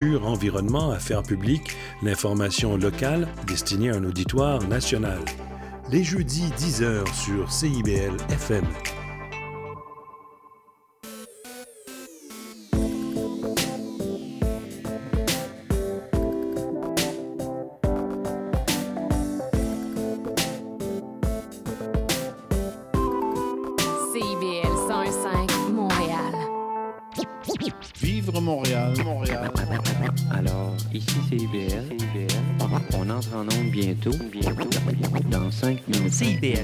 environnement, affaires publiques, l'information locale destinée à un auditoire national. Les jeudis 10h sur CIBL FM.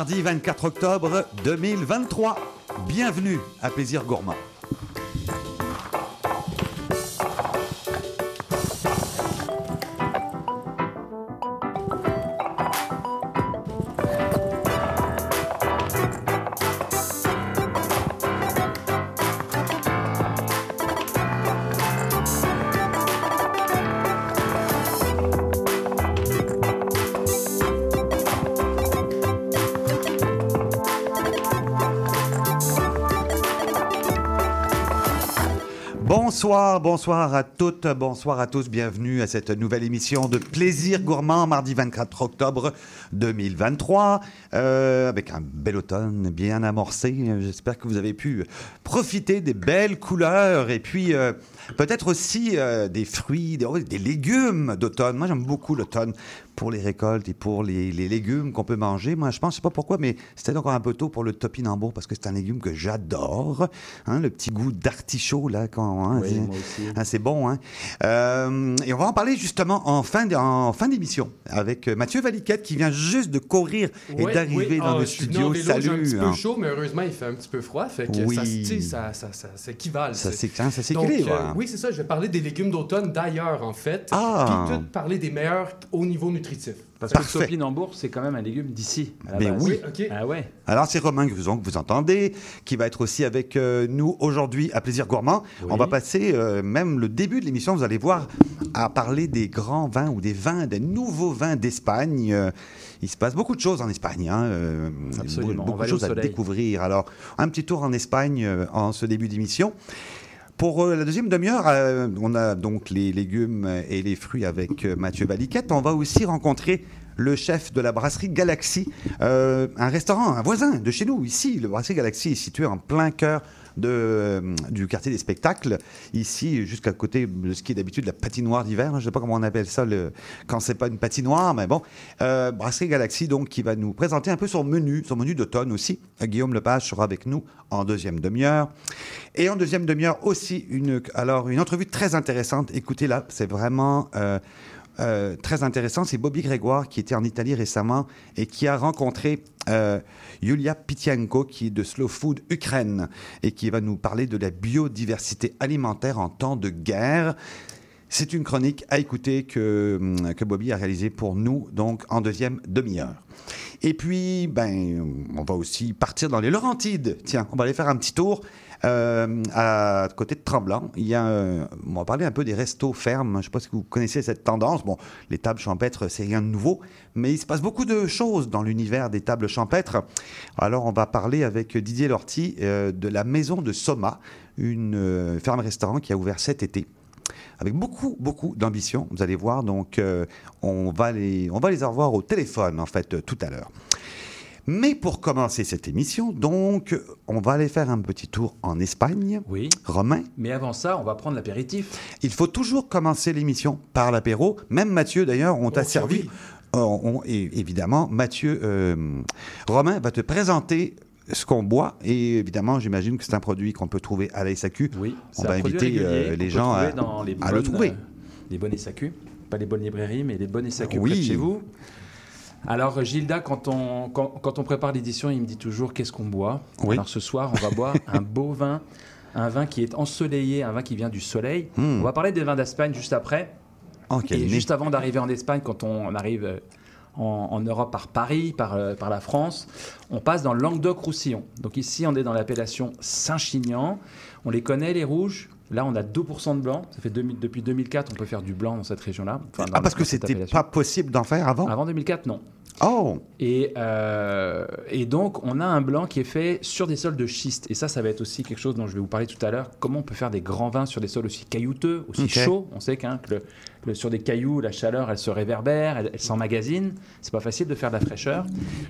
Mardi 24 octobre 2023. Bienvenue à Plaisir Gourmand. Bonsoir, bonsoir à toutes, bonsoir à tous, bienvenue à cette nouvelle émission de Plaisir Gourmand, mardi 24 octobre 2023, euh, avec un bel automne bien amorcé. J'espère que vous avez pu profiter des belles couleurs et puis euh, peut-être aussi euh, des fruits, des, des légumes d'automne. Moi j'aime beaucoup l'automne pour les récoltes et pour les, les légumes qu'on peut manger. Moi je pense, je sais pas pourquoi, mais c'était encore un peu tôt pour le topinambour parce que c'est un légume que j'adore. Hein, le petit goût d'artichaut là quand hein, Oui, c'est- moi aussi. ah, c'est bon, hein? Euh, et on va en parler justement en fin, en fin d'émission avec euh, Mathieu Valiquette qui vient juste de courir et d'arriver oui. dans Ah, le je suis venu en studio. vélo, J'ai un petit Salut! peu hein. chaud, mais heureusement, il fait un petit peu froid. Fait que Oui. ça, ça, ça, ça, s'équivale. Ça c'est- s'é- hein, ça Donc, s'équilibre. euh, oui, c'est ça. Je vais parler des légumes d'automne d'ailleurs, en fait. Ah. Puis tout parler des meilleurs au niveau nutritif. Parce Parfait. que le topinambour, c'est quand même un légume d'ici. Mais base. oui. OK. Ah ouais. Alors, c'est Romain Gruson que vous entendez, qui va être aussi avec euh, nous aujourd'hui à Plaisir Gourmand. On va passer euh, même le début de l'émission, vous allez voir, à parler des grands vins ou des vins, des nouveaux vins d'Espagne. Euh, il se passe beaucoup de choses en Espagne. Hein, euh, Absolument. Beaucoup de choses à découvrir. Alors, un petit tour en Espagne euh, en ce début d'émission. Pour euh, la deuxième demi-heure, euh, on a donc les légumes et les fruits avec euh, Mathieu Valiquette. On va aussi rencontrer le chef de la brasserie Galaxy, un restaurant, un voisin de chez nous, ici. Le brasserie Galaxy est situé en plein cœur de, euh, du quartier des spectacles, ici, jusqu'à côté de ce qui est d'habitude la patinoire d'hiver. Je ne sais pas comment on appelle ça le, quand c'est pas une patinoire, mais bon. Euh, brasserie Galaxy, donc, qui va nous présenter un peu son menu, son menu d'automne aussi. Guillaume Lepage sera avec nous en deuxième demi-heure. Et en deuxième demi-heure aussi, une, alors, une entrevue très intéressante. Écoutez-la, c'est vraiment euh, euh, très intéressant. C'est Bobby Grégoire qui était en Italie récemment et qui a rencontré euh, Yulia Pitienko, qui est de Slow Food Ukraine, et qui va nous parler de la biodiversité alimentaire en temps de guerre. C'est une chronique à écouter que, hum, que Bobby a réalisée pour nous, donc en deuxième demi-heure. Et puis, ben, on va aussi partir dans les Laurentides. Tiens, on va aller faire un petit tour euh, à côté de Tremblant. Il y a, on va parler un peu des restos fermes. Je ne sais pas si vous connaissez cette tendance. Bon, les tables champêtres, c'est rien de nouveau, mais il se passe beaucoup de choses dans l'univers des tables champêtres. Alors, on va parler avec Didier Lorty euh, de la maison de Soma, une euh, ferme-restaurant qui a ouvert cet été avec beaucoup, beaucoup d'ambition. Vous allez voir, donc on, va les, on va les avoir au téléphone, en fait, tout à l'heure. Mais pour commencer cette émission, donc, on va aller faire un petit tour en Espagne. Oui. Romain, Mais avant ça, on va prendre l'apéritif. il faut toujours commencer l'émission par l'apéro. Même Mathieu, d'ailleurs, on t'a Ok, servi. oui. Euh, on- et évidemment, Mathieu, euh, Romain va te présenter ce qu'on boit. Et évidemment, j'imagine que c'est un produit qu'on peut trouver à la SAQ. Oui. On va inviter, euh, les gens à- le trouver. euh, les bonnes SAQ. Pas les bonnes librairies, mais les bonnes SAQ Oui. près de chez vous. Alors Gilda, quand on, quand, quand on prépare l'édition, il me dit toujours qu'est-ce qu'on boit? Oui. Alors ce soir, on va boire un beau vin, un vin qui est ensoleillé, un vin qui vient du soleil. Hmm. On va parler des vins d'Espagne juste après. Oh, Et juste avant d'arriver en Espagne, quand on arrive euh, en, en Europe par Paris, par, euh, par la France, on passe dans Languedoc-Roussillon. Donc ici, on est dans l'appellation Saint-Chinian. On les connaît, les rouges? Là, on a 2% de blanc. Ça fait 2000 depuis 2004, on peut faire du blanc dans cette région-là. Enfin, Ah, parce que c'était pas possible d'en faire avant Avant 2004, non. Oh Et, euh, et donc, on a un blanc qui est fait sur des sols de schiste. Et ça, ça va être aussi quelque chose dont je vais vous parler tout à l'heure. Comment on peut faire des grands vins sur des sols aussi caillouteux, aussi chauds On sait qu'un- que le- le- sur des cailloux, la chaleur, elle se réverbère, elle, elle s'emmagasine. C'est pas facile de faire de la fraîcheur.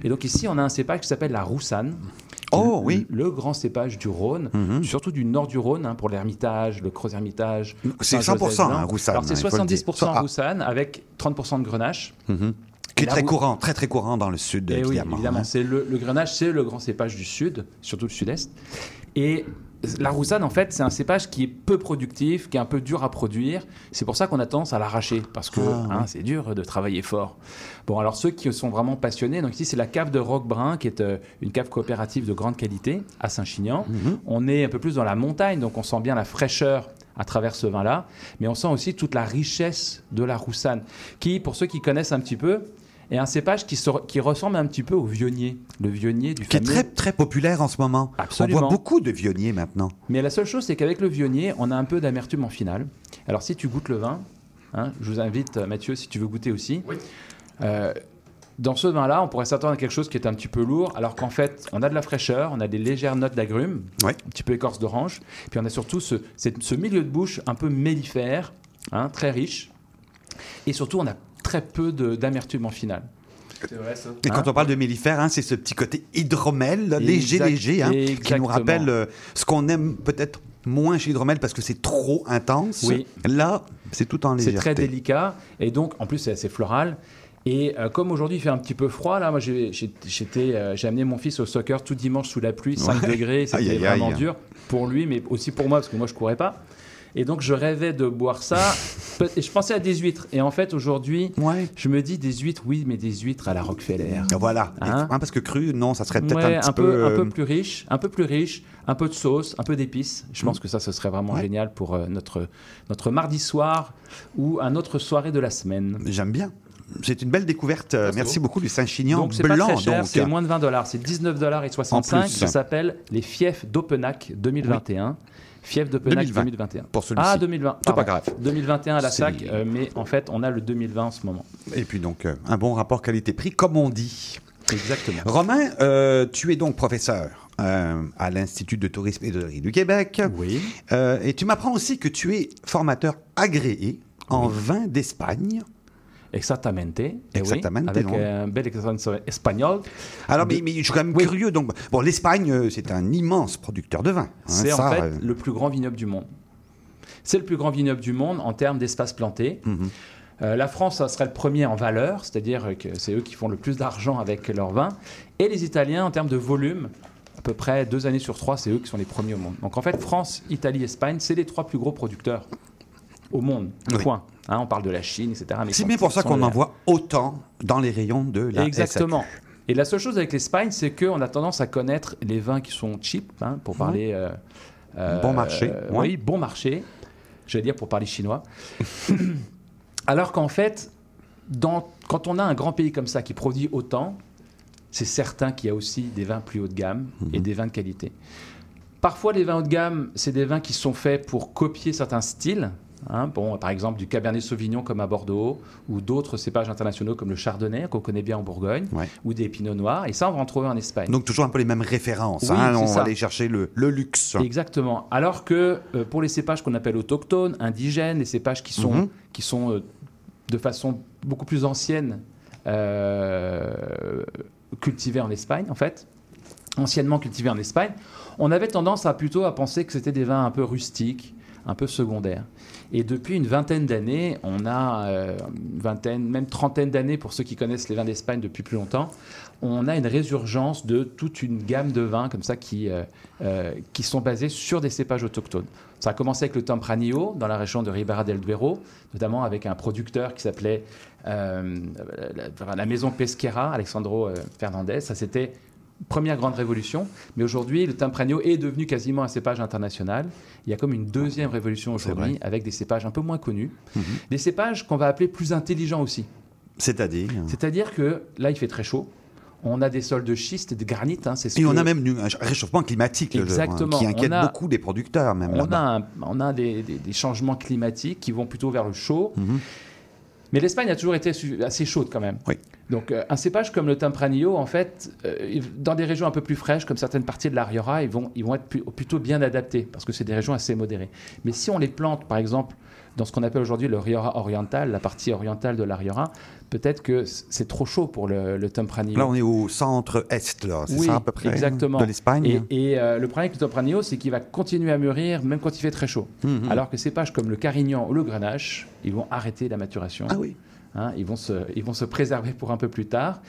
Et donc ici, on a un cépage qui s'appelle la roussanne. Oh, le, oui. Le grand cépage du Rhône, Mhm. surtout du nord du Rhône, hein, pour l'Ermitage, le Creux-Hermitage. C'est Saint-Joseph 100% blanc. hein, Roussanne. Alors c'est hein, faut le 70% dire. Ah, roussanne avec 30% de grenache. mhm. Qui est Et très courant, très très courant dans le sud, Eh oui, évidemment. évidemment. hein. C'est le, le grenache, c'est le grand cépage du sud, surtout le sud-est. Et la roussanne, en fait, c'est un cépage qui est peu productif, qui est un peu dur à produire. C'est pour ça qu'on a tendance à l'arracher, parce que Ah, hein, oui. c'est dur de travailler fort. Bon, alors ceux qui sont vraiment passionnés, donc ici c'est la cave de Roquebrun, qui est euh, une cave coopérative de grande qualité à Saint-Chinian. Mhm. On est un peu plus dans la montagne, donc on sent bien la fraîcheur à travers ce vin-là, mais on sent aussi toute la richesse de la roussanne, qui, pour ceux qui connaissent un petit peu, est un cépage qui, se- qui ressemble un petit peu au vionnier, le vionnier du Qui est très très populaire en ce moment. Absolument. On voit beaucoup de vionniers maintenant. Mais la seule chose, c'est qu'avec le vionnier, on a un peu d'amertume en finale. Alors si tu goûtes le vin, hein, je vous invite, Mathieu, si tu veux goûter aussi. Oui. Euh, dans ce vin-là, on pourrait s'attendre à quelque chose qui est un petit peu lourd, alors qu'en fait, on a de la fraîcheur, on a des légères notes d'agrumes, Ouais. un petit peu écorce d'orange, puis on a surtout ce milieu de bouche un peu mellifère, hein, très riche, et surtout, on a très peu d'amertume en finale. C'est vrai, ça. Et Hein quand on parle de mellifère, hein, c'est ce petit côté hydromel, là, léger, léger, hein, qui nous rappelle euh, ce qu'on aime peut-être moins chez hydromel parce que c'est trop intense. Oui. Là, c'est tout en C'est légèreté. très délicat et donc en plus c'est assez floral. Et euh, comme aujourd'hui il fait un petit peu froid, là, moi j'ai euh, amené mon fils au soccer tout dimanche sous la pluie, 5 Ouais. degrés, c'était vraiment aïe. dur pour lui, mais aussi pour moi parce que moi je courais pas. Et donc je rêvais de boire ça. Et je pensais à des huîtres. Et en fait aujourd'hui, Ouais. je me dis des huîtres, oui, mais des huîtres à la Rockefeller. Voilà. Et- Hein hein, parce que cru, non, ça serait peut-être Ouais, un petit un peu, un euh, peu plus riche, un peu plus riche, un peu de sauce, un peu d'épices. Je pense que ça, ce serait vraiment Mm. Ouais. génial pour euh, notre, notre mardi soir ou un autre soirée de la semaine. J'aime bien. C'est une belle découverte. Euh, Merci Merci beaucoup du Saint-Chinian blanc. c'est moins de 20 dollars, c'est 19 dollars et En 65. plus. Ça s'appelle les fiefs d'Openac 2021. Fief d'Openac 2020. 2021. Pour celui-ci. Ah 2020. C'est pas grave. 2021 à la SAC, euh, mais en fait on a le 2020 en ce moment. Et puis donc, euh, un bon rapport qualité-prix, comme on dit. Exactement. Romain, euh, tu es donc professeur à l'Institut de tourisme et de riz du Québec. Oui. Et tu m'apprends aussi que tu es formateur agréé en vin d'Espagne. Exactamente. Eh oui, Exactamente, avec non. un bel accent espagnol. Alors, mais, mais je suis quand même Oui. curieux. Donc, bon, l'Espagne, euh, c'est un immense producteur de vin. hein, C'est en fait euh, le plus grand vignoble du monde. C'est le plus grand vignoble du monde en termes d'espace planté. mhm. Euh, la France ça serait le premier en valeur, c'est-à-dire que c'est eux qui font le plus d'argent avec leur vin. Et les Italiens, en termes de volume, à peu près deux années sur trois, c'est eux qui sont les premiers au monde. Donc en fait, France, Italie, Espagne, c'est les trois plus gros producteurs au monde. Oui. Point. Hein, on parle de la Chine, etc. C'est bien pour ça qu'on en voit autant dans les rayons de la Exactement. Et la seule chose avec l'Espagne, c'est qu'on a tendance à connaître les vins qui sont cheap, hein, pour parler. euh, euh, Bon marché, euh, ouais. Oui, bon marché. J'allais dire pour parler chinois. Alors qu'en fait, dans, quand on a un grand pays comme ça qui produit autant, c'est certain qu'il y a aussi des vins plus haut de gamme et Mhm. des vins de qualité. Parfois, les vins haut de gamme, c'est des vins qui sont faits pour copier certains styles. Hein. bon, par exemple, du Cabernet Sauvignon comme à Bordeaux, ou d'autres cépages internationaux comme le Chardonnay, qu'on connaît bien en Bourgogne, Ouais. ou des Pinots Noirs. Et ça, on va en trouver en Espagne. Donc, toujours un peu les mêmes références. Oui, hein, on ça. va aller chercher le, le luxe. Exactement. Alors que euh, pour les cépages qu'on appelle autochtones, indigènes, les cépages qui sont, Mhm. qui sont euh, de façon beaucoup plus ancienne euh, cultivés en Espagne, en fait, anciennement cultivés en Espagne, on avait tendance à plutôt à penser que c'était des vins un peu rustiques, un peu secondaire. Et depuis une vingtaine d'années, on a euh, une vingtaine, même trentaine d'années pour ceux qui connaissent les vins d'Espagne depuis plus longtemps, on a une résurgence de toute une gamme de vins comme ça qui, euh, euh, qui sont basés sur des cépages autochtones. Ça a commencé avec le Tempranillo dans la région de Ribera del Duero, notamment avec un producteur qui s'appelait la, la maison Pesquera, Alexandro Fernandez. Ça, c'était première grande révolution. Mais aujourd'hui, le Tempranillo est devenu quasiment un cépage international. Il y a comme une deuxième révolution aujourd'hui avec des cépages un peu moins connus. Mhm. Des cépages qu'on va appeler plus intelligents aussi. C'est-à-dire? C'est-à-dire que là, il fait très chaud. On a des sols de schiste et de granit. hein, ce Et on a même un réchauffement climatique Exactement. qui inquiète a- beaucoup des producteurs même on a, là-bas. un- on a des, des- des changements climatiques qui vont plutôt vers le chaud. Mhm. Mais l'Espagne a toujours été assez chaude quand même. Oui. Donc euh, un cépage comme le Tempranillo, en fait, euh, dans des régions un peu plus fraîches, comme certaines parties de la Rioja, ils vont, ils vont être plutôt bien adaptés, parce que c'est des régions assez modérées. Mais si on les plante, par exemple, dans ce qu'on appelle aujourd'hui le Rioja oriental, la partie orientale de la Rioja, peut-être que c'est trop chaud pour le, le Tempranillo. Là, on est au centre-est, là, c'est Oui, ça à peu près hein, exactement. de l'Espagne. Et, et, euh, le problème avec le Tempranillo, c'est qu'il va continuer à mûrir même quand il fait très chaud. Mhm. Alors que ces pages comme le Carignan ou le Grenache, ils vont arrêter la maturation. Ah oui. Hein, ils, vont se, ils vont se préserver pour un peu plus tard.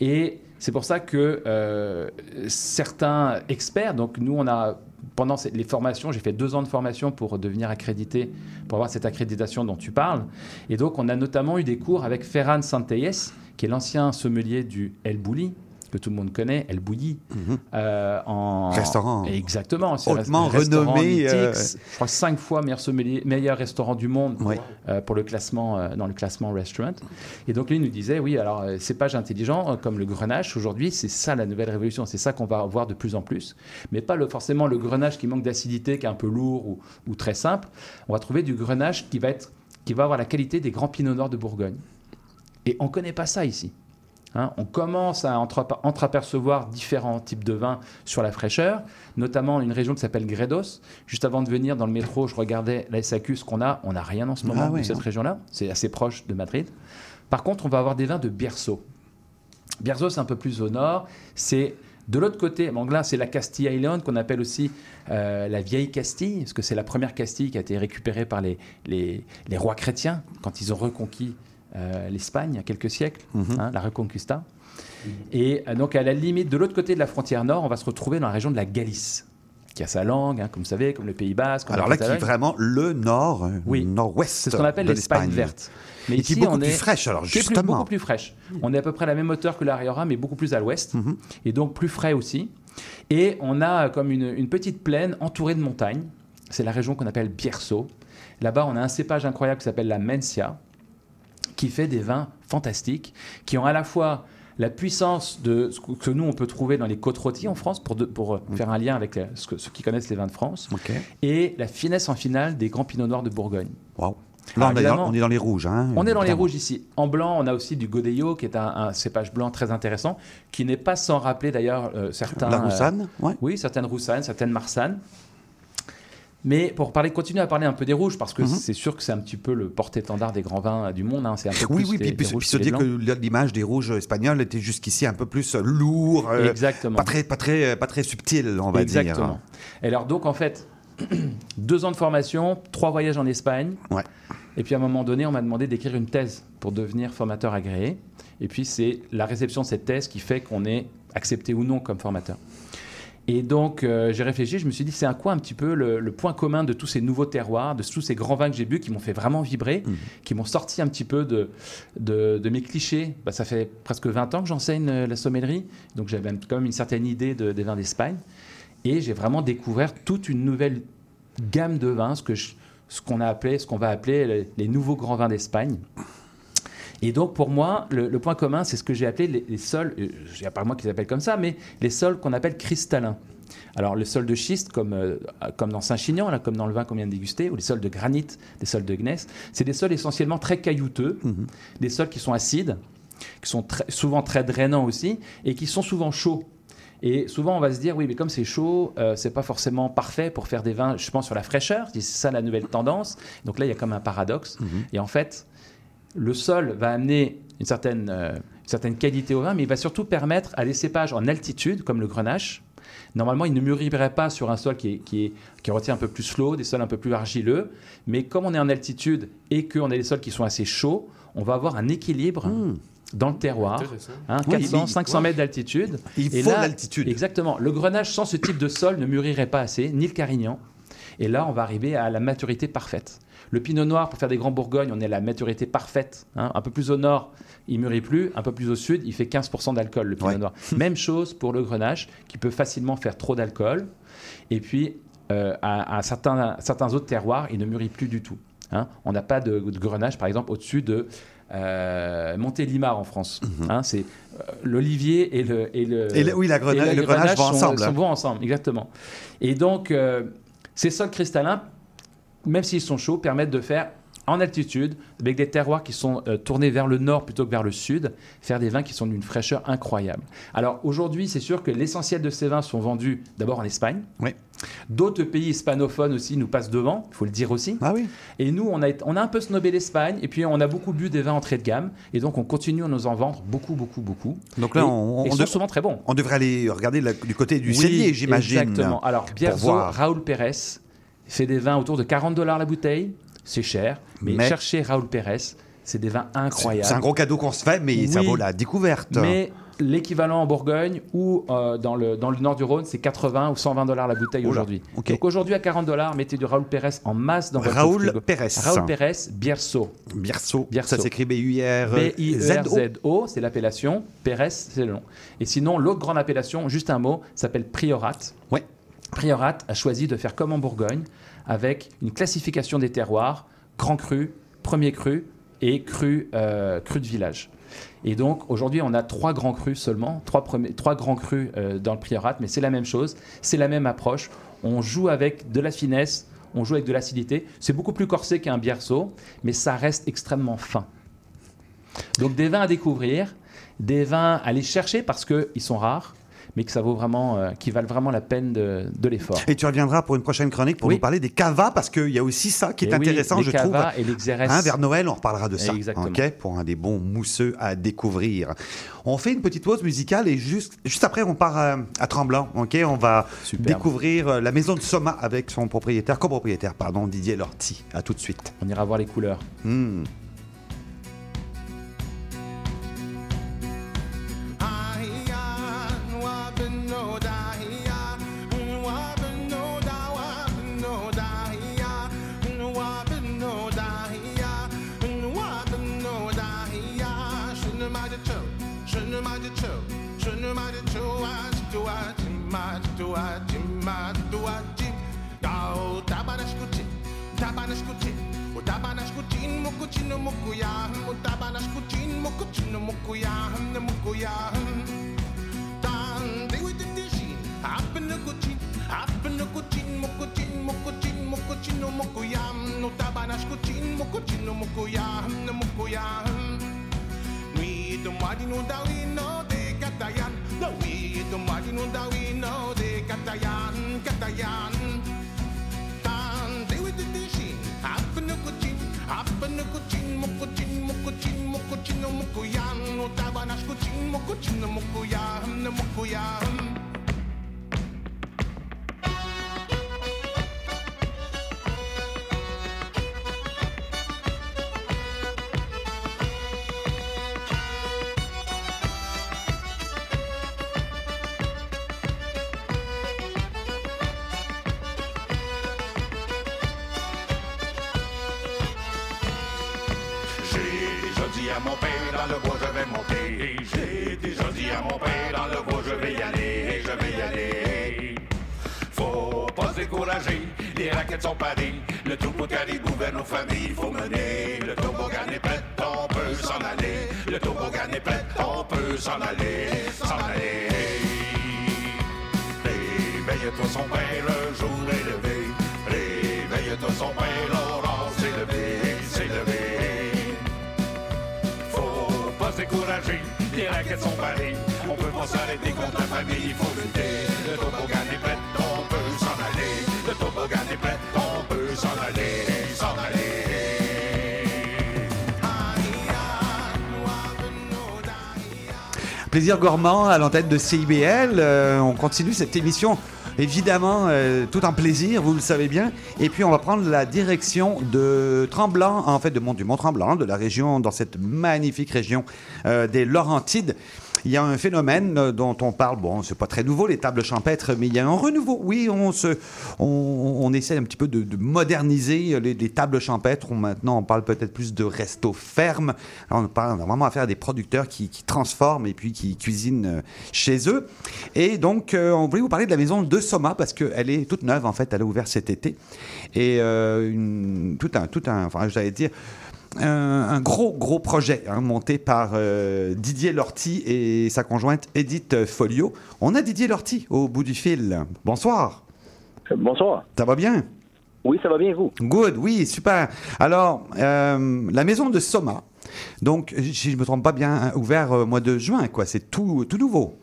Et c'est pour ça que euh, certains experts, donc nous, on a, pendant les formations, j'ai fait deux ans de formation pour devenir accrédité, pour avoir cette accréditation dont tu parles. Et donc, on a notamment eu des cours avec Ferran Santelles, qui est l'ancien sommelier du El Bouli, que tout le monde connaît, El Bouilly, Mhm. euh, en Restaurant. Exactement, c'est un Hautement renommé, euh, je crois cinq fois meilleur sommelier, meilleur restaurant du monde Oui. euh, pour le classement euh, dans le classement restaurant. Et donc lui nous disait oui alors euh, cépages intelligents euh, comme le grenache aujourd'hui c'est ça la nouvelle révolution, c'est ça qu'on va voir de plus en plus, mais pas le, forcément le grenache qui manque d'acidité, qui est un peu lourd ou, ou très simple. On va trouver du grenache qui va être qui va avoir la qualité des grands pinots noirs de Bourgogne. Et on ne connaît pas ça ici. Hein, on commence à entre- entreapercevoir différents types de vins sur la fraîcheur, notamment une région qui s'appelle Gredos. Juste avant de venir dans le métro, je regardais la SAQ, ce qu'on a. On n'a rien en ce moment Ah ouais, de cette hein. région-là. C'est assez proche de Madrid. Par contre, on va avoir des vins de Bierzo. Bierzo, c'est un peu plus au nord. C'est de l'autre côté, là, c'est la Castille Island qu'on appelle aussi euh, la vieille Castille, parce que c'est la première Castille qui a été récupérée par les, les, les rois chrétiens quand ils ont reconquis l'Espagne il y a quelques siècles, Mhm. hein, la Reconquista. Et euh, donc, à la limite, de l'autre côté de la frontière nord, on va se retrouver dans la région de la Galice, qui a sa langue, hein, comme vous savez, comme le Pays Basque. Alors là, qui est vraiment le nord, euh, Oui. nord-ouest C'est ce qu'on appelle l'Espagne verte. Mais Et qui est beaucoup on plus est fraîche, alors plus- justement. beaucoup plus fraîche. On est à peu près à la même hauteur que la Rioja, mais beaucoup plus à l'ouest, Mhm. et donc plus frais aussi. Et on a comme une, une petite plaine entourée de montagnes. C'est la région qu'on appelle Bierzo. Là-bas, on a un cépage incroyable qui s'appelle la Mencia, qui fait des vins fantastiques, qui ont à la fois la puissance de ce que nous on peut trouver dans les côtes rôties en France pour, de- pour euh, faire un lien avec euh, ce que- ceux qui connaissent les vins de France et la finesse en finale des grands pinots noirs de Bourgogne. Wow. Ah, Là, on, est dans, évidemment. on est dans les rouges. hein, On est dans les rouges ici. En blanc, on a aussi du Godello, qui est un, un cépage blanc très intéressant, qui n'est pas sans rappeler d'ailleurs euh, certains. La euh, roussanne, ouais. oui, certaines roussannes, certaines marsannes. Mais pour parler, continuer à parler un peu des rouges, parce que Mhm. c'est sûr que c'est un petit peu le porte-étendard des grands vins du monde. hein. C'est un peu Oui, plus oui, les- puis, se dire que l'image des rouges espagnols était jusqu'ici un peu plus lourd, euh, Exactement. pas, très, pas, très, pas très subtil, on va Exactement. dire. Et alors, donc, en fait, deux ans de formation, trois voyages en Espagne. Ouais. Et puis, à un moment donné, on m'a demandé d'écrire une thèse pour devenir formateur agréé. Et puis, c'est la réception de cette thèse qui fait qu'on est accepté ou non comme formateur. Et donc, euh, j'ai réfléchi, je me suis dit, c'est un quoi un petit peu le, le point commun de tous ces nouveaux terroirs, de tous ces grands vins que j'ai bu qui m'ont fait vraiment vibrer, Mhm. qui m'ont sorti un petit peu de, de, de mes clichés. Bah, ça fait presque 20 ans que j'enseigne euh, la sommellerie, donc j'avais quand même une certaine idée de- des vins d'Espagne. Et j'ai vraiment découvert toute une nouvelle gamme de vins, ce qu'on a appelé, ce qu'on va appeler les, les nouveaux grands vins d'Espagne. Et donc pour moi, le, le point commun, c'est ce que j'ai appelé les, les sols, euh, il n'y a pas moi qui les appelle comme ça, mais les sols qu'on appelle cristallins. Alors le sol de schiste, comme, euh, comme dans Saint-Chinian, comme dans le vin qu'on vient de déguster, ou les sols de granit, des sols de gneiss, c'est des sols essentiellement très caillouteux, Mhm. des sols qui sont acides, qui sont très- souvent très drainants aussi, et qui sont souvent chauds. Et souvent, on va se dire, oui, mais comme c'est chaud, euh, c'est pas forcément parfait pour faire des vins, je pense, sur la fraîcheur. C'est ça la nouvelle tendance. Donc là, il y a comme un paradoxe. Mhm. Et en fait, le sol va amener une certaine, euh, une certaine qualité au vin, mais il va surtout permettre à des cépages en altitude, comme le grenache, Normalement, il ne mûrirait pas sur un sol qui, est, qui, est, qui retient un peu plus l'eau, des sols un peu plus argileux. Mais comme on est en altitude et qu'on a des sols qui sont assez chauds, on va avoir un équilibre Hmm. dans le terroir. Intéressant. Hein, Oui, 400, oui, 500 ouais. mètres d'altitude. Il Et faut là, l'altitude. Exactement. Le grenage sans ce type de sol ne mûrirait pas assez, ni le carignan. Et là, on va arriver à la maturité parfaite. Le pinot noir, pour faire des grands bourgognes, on est à la maturité parfaite. hein. Un peu plus au nord, il mûrit plus. Un peu plus au sud, il fait 15% d'alcool, le pinot Ouais. noir. Même chose pour le grenache, qui peut facilement faire trop d'alcool. Et puis, euh, à, à certains, certains autres terroirs, il ne mûrit plus du tout. hein. On n'a pas de, de grenache, par exemple, au-dessus de euh, Montélimar en France. Hein, c'est euh, l'olivier et le, et le, Mhm. Et le- oui, la grena- et le grenage vont sont, ensemble. sont bons ensemble, exactement. Et donc, euh, ces sols cristallins, même s'ils sont chauds, permettent de faire en altitude, avec des terroirs qui sont euh, tournés vers le nord plutôt que vers le sud, faire des vins qui sont d'une fraîcheur incroyable. Alors aujourd'hui, c'est sûr que l'essentiel de ces vins sont vendus d'abord en Espagne. Oui. D'autres pays hispanophones aussi nous passent devant, il faut le dire aussi. Ah oui. Et nous, on a, été- on a un peu snobé l'Espagne, et puis on a beaucoup bu des vins entrée de gamme, et donc on continue à nous en vendre beaucoup, beaucoup, beaucoup. Donc là, Et- on, et on sont souvent très bons. on devrait aller regarder la- du côté du Oui, cellier, j'imagine. Exactement. Alors, Bierzo. Raoul Pérez fait des vins autour de 40 dollars la bouteille. C'est cher, mais, Mais- cherchez Raoul Pérez, c'est des vins incroyables. C'est un gros cadeau qu'on se fait, mais ça vaut la découverte. Mais l'équivalent en Bourgogne ou euh, dans, le, dans le nord du Rhône, c'est 80 ou 120 dollars la bouteille aujourd'hui. Donc aujourd'hui, à 40 dollars, mettez du Raoul Pérez en masse dans votre Raoul frigo. Pérez. Raoul Pérez, Bierzo. Bierzo. Bierzo. Ça s'écrit B-U-I-R. E B-I-E-R-Z-O, c'est l'appellation. Pérez, c'est le nom. Et sinon, l'autre grande appellation, juste un mot, s'appelle Priorat. Ouais. Priorat a choisi de faire comme en Bourgogne, avec une classification des terroirs, grand cru, premier cru et cru, euh, cru de village. Et donc aujourd'hui, on a trois grands crus seulement, trois, premiers, trois grands crus euh, dans le Priorat, mais c'est la même chose, c'est la même approche. On joue avec de la finesse, on joue avec de l'acidité. C'est beaucoup plus corsé qu'un bierceau, mais ça reste extrêmement fin. Donc des vins à découvrir, des vins à aller chercher parce qu'ils sont rares, mais que ça vaut vraiment, euh, qui valent vraiment la peine de, de l'effort. Et tu reviendras pour une prochaine chronique pour Oui. nous parler des cavas, parce qu'il y a aussi ça qui est Et oui, intéressant, les je cavas trouve. et les xérès. Hein, vers Noël, on reparlera de ça. Exactement. pour un des bons mousseux à découvrir. On fait une petite pause musicale et juste, juste après, on part à, à Tremblant. ok, on va Superbe. découvrir euh, la maison de Soma avec son propriétaire, copropriétaire, pardon, Didier Lorty. À tout de suite. On ira voir les couleurs. Hmm. Les raquettes sont parées. On peut pas s'arrêter contre la famille, il faut lutter. Le toboggan est prêt, on peut s'en aller. Le toboggan est prêt, on peut s'en aller, s'en aller. Plaisir gourmand à l'antenne de CIBL. Euh, on continue cette émission, évidemment, euh, tout en plaisir, vous le savez bien. Et puis, on va prendre la direction de Tremblant, en fait, Mont du Mont-Tremblant, de la région, dans cette magnifique région euh, des Laurentides. Il y a un phénomène euh, dont on parle, bon, c'est pas très nouveau, les tables champêtres, mais il y a un renouveau. Oui, on, se, on, essaie un petit peu de, de moderniser les, les tables champêtres. Maintenant, on parle peut-être plus de resto ferme. Alors, on, a vraiment affaire à des producteurs qui, transforment et puis qui cuisinent euh, chez eux. Et donc, euh, on voulait vous parler de la maison de Soma parce qu'elle est toute neuve, en fait. Elle a ouvert cet été. Et tout un, tout un, enfin, j'allais dire, un, un gros, gros projet hein, monté par euh, Didier Lorty et sa conjointe Edith Folio. On a Didier Lorty au bout du fil. Bonsoir. Bonsoir. Ça va bien? Oui, ça va bien, vous? Good, oui, super. Alors, euh, la maison de Soma, donc, si je ne me trompe pas bien, ouvert au mois de juin, quoi. C'est tout, tout nouveau.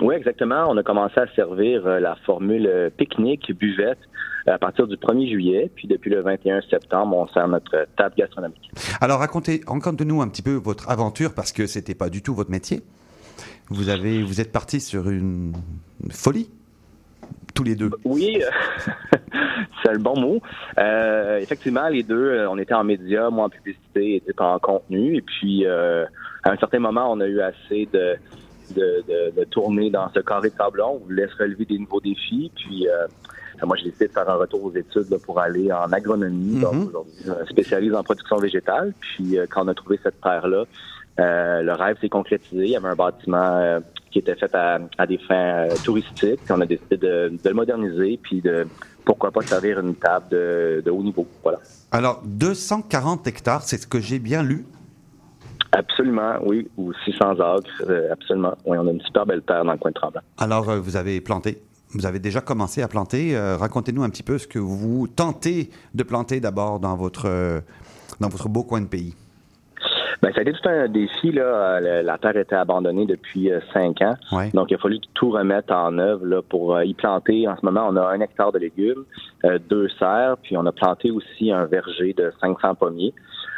Oui, exactement. On a commencé à servir euh, la formule euh, pique-nique, buvette, euh, à partir du 1er juillet. Puis depuis le 21 septembre, on sert notre table gastronomique. Alors, racontez, racontez-nous un petit peu votre aventure parce que c'était pas du tout votre métier. Vous avez, vous êtes parti sur une, folie, tous les deux. Oui, c'est le bon mot. Euh, effectivement, les deux, on était en médias, moi en publicité, et pas en contenu. Et puis, euh, à un certain moment, on a eu assez de, de, de, de tourner dans ce carré de sablon. On voulait se relever des nouveaux défis. Puis, euh, moi, j'ai décidé de faire un retour aux études là, pour aller en agronomie. Donc, Mhm. aujourd'hui, je me spécialise en production végétale. Puis, euh, quand on a trouvé cette terre-là, euh, le rêve s'est concrétisé. Il y avait un bâtiment qui était fait à, à des fins touristiques. Puis on a décidé de, de le moderniser, puis de pourquoi pas servir une table de, de haut niveau. Voilà. Alors, 240 hectares, c'est ce que j'ai bien lu. Absolument, oui. Ou 600 acres, euh, absolument. Oui, on a une super belle terre dans le coin de Tremblant. Alors, euh, vous avez planté. Vous avez déjà commencé à planter. Euh, Racontez-nous un petit peu ce que vous tentez de planter d'abord dans votre, euh, dans votre beau coin de pays. Ben, ça a été tout un défi. Là. La, terre était abandonnée depuis euh, cinq ans. Ouais. Donc, il a fallu tout remettre en œuvre là, pour y planter. En ce moment, on a un hectare de légumes, deux serres, puis on a planté aussi un verger de 500 pommiers.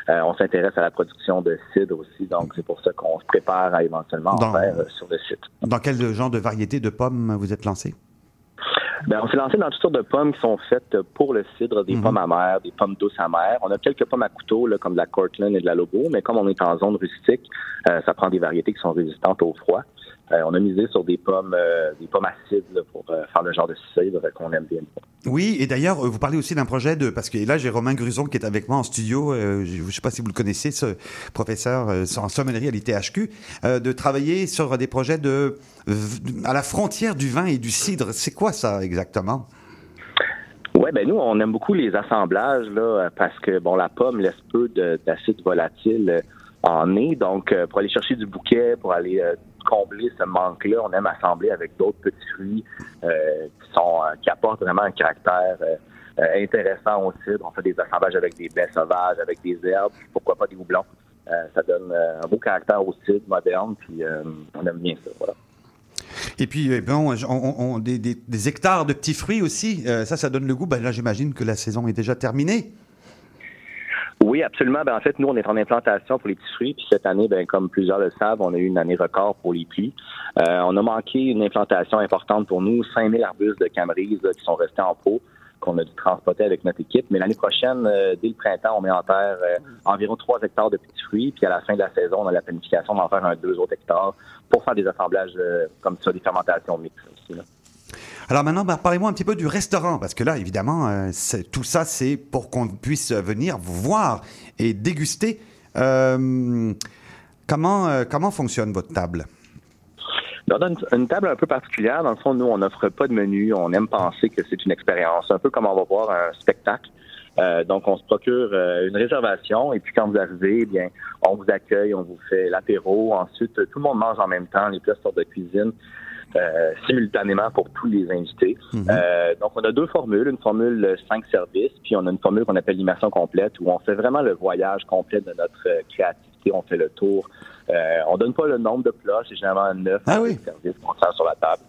Euh, on s'intéresse à la production de cidre aussi, donc c'est pour ça qu'on se prépare à éventuellement en Dans- faire euh, sur le site. Dans quel genre de variété de pommes vous êtes lancé? Ben, on s'est lancé dans toutes sortes de pommes qui sont faites pour le cidre, des Mhm. pommes amères, des pommes douces amères. On a quelques pommes à couteau, là, comme de la Cortland et de la Lobo, mais comme on est en zone rustique, euh, ça prend des variétés qui sont résistantes au froid. Euh, on a misé sur des pommes, euh, des pommes acides là, pour euh, faire le genre de cidre qu'on aime bien. Oui, et d'ailleurs, vous parlez aussi d'un projet de... Parce que là, j'ai Romain Gruson qui est avec moi en studio. je ne sais pas si vous le connaissez, ce professeur en sommellerie à l'ITHQ, de travailler sur des projets de, à la frontière du vin et du cidre. C'est quoi ça exactement? Ouais, ben nous, on aime beaucoup les assemblages là, parce que bon, la pomme laisse peu de- d'acide volatile en nez. Donc, euh, pour aller chercher du bouquet, pour aller euh, combler ce manque-là, on aime assembler avec d'autres petits fruits euh, qui sont qui apportent vraiment un caractère intéressant au cidre. On fait des assemblages avec des baies sauvages, avec des herbes, pourquoi pas des houblons. Ça donne un beau caractère au cidre moderne, puis on aime bien ça. Voilà. Et puis, on, des, des- hectares de petits fruits aussi. Ça, ça donne le goût. Ben, là, j'imagine que la saison est déjà terminée. Oui, absolument. Ben, en fait, nous, on est en implantation pour les petits fruits. Puis cette année, ben, comme plusieurs le savent, on a eu une année record pour les pluies. Euh, on a manqué une implantation importante pour nous, 5000 arbustes de camerise là, qui sont restés en pot, qu'on a dû transporter avec notre équipe. Mais l'année prochaine, euh, dès le printemps, on met en terre euh, environ 3 hectares de petits fruits. Puis à la fin de la saison, on a la planification d'en faire un 2 autres hectares pour faire des assemblages euh, comme ça, des fermentations mixtes aussi. là. Alors maintenant, ben, parlez-moi un petit peu du restaurant, parce que là, évidemment, euh, tout ça, c'est pour qu'on puisse venir voir et déguster. Euh, comment, euh, comment fonctionne votre table? On a une, table un peu particulière. Dans le fond, nous, on n'offre pas de menu. On aime penser que c'est une expérience, un peu comme on va voir un spectacle. Donc, on se procure une réservation et puis quand vous arrivez, eh bien, on vous accueille, on vous fait l'apéro. Ensuite, tout le monde mange en même temps. Les plats sortent de cuisine euh, simultanément pour tous les invités. Euh, donc, on a deux formules, une formule 5 services, puis on a une formule qu'on appelle l'immersion complète, où on fait vraiment le voyage complet de notre euh, créativité. On fait le tour. Euh, on donne pas le nombre de plats, c'est généralement neuf Ah oui. services qu'on sert sur la table.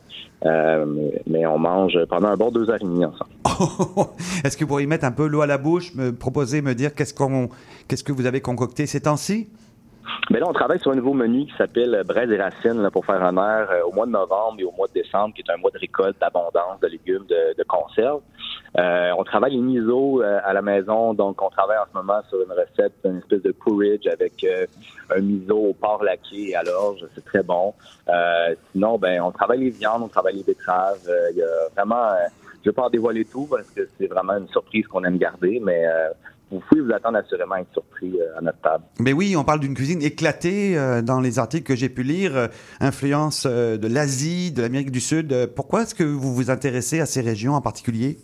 Euh, mais, mais on mange pendant un bon deux heures et demie ensemble. Est-ce que vous pourriez mettre un peu l'eau à la bouche, me proposer, me dire qu'est-ce qu'on, qu'est-ce que vous avez concocté ces temps-ci? Mais là, on travaille sur un nouveau menu qui s'appelle Braise et racines pour faire honneur euh, au mois de novembre et au mois de décembre, qui est un mois de récolte, d'abondance de légumes, de, de conserve. Euh, on travaille les miso euh, à la maison, donc on travaille en ce moment sur une recette, une espèce de porridge avec euh, un miso au porc laqué et à l'orge, c'est très bon. Euh, sinon, ben, on travaille les viandes, on travaille les betteraves. Il y a vraiment, je vais pas en dévoiler tout parce que c'est vraiment une surprise qu'on aime garder, mais vous vous attendre assurément à être surpris euh, à notre table. Mais oui, on parle d'une cuisine éclatée euh, dans les articles que j'ai pu lire, euh, influence de l'Asie, de l'Amérique du Sud. Pourquoi est-ce que vous vous intéressez à ces régions en particulier?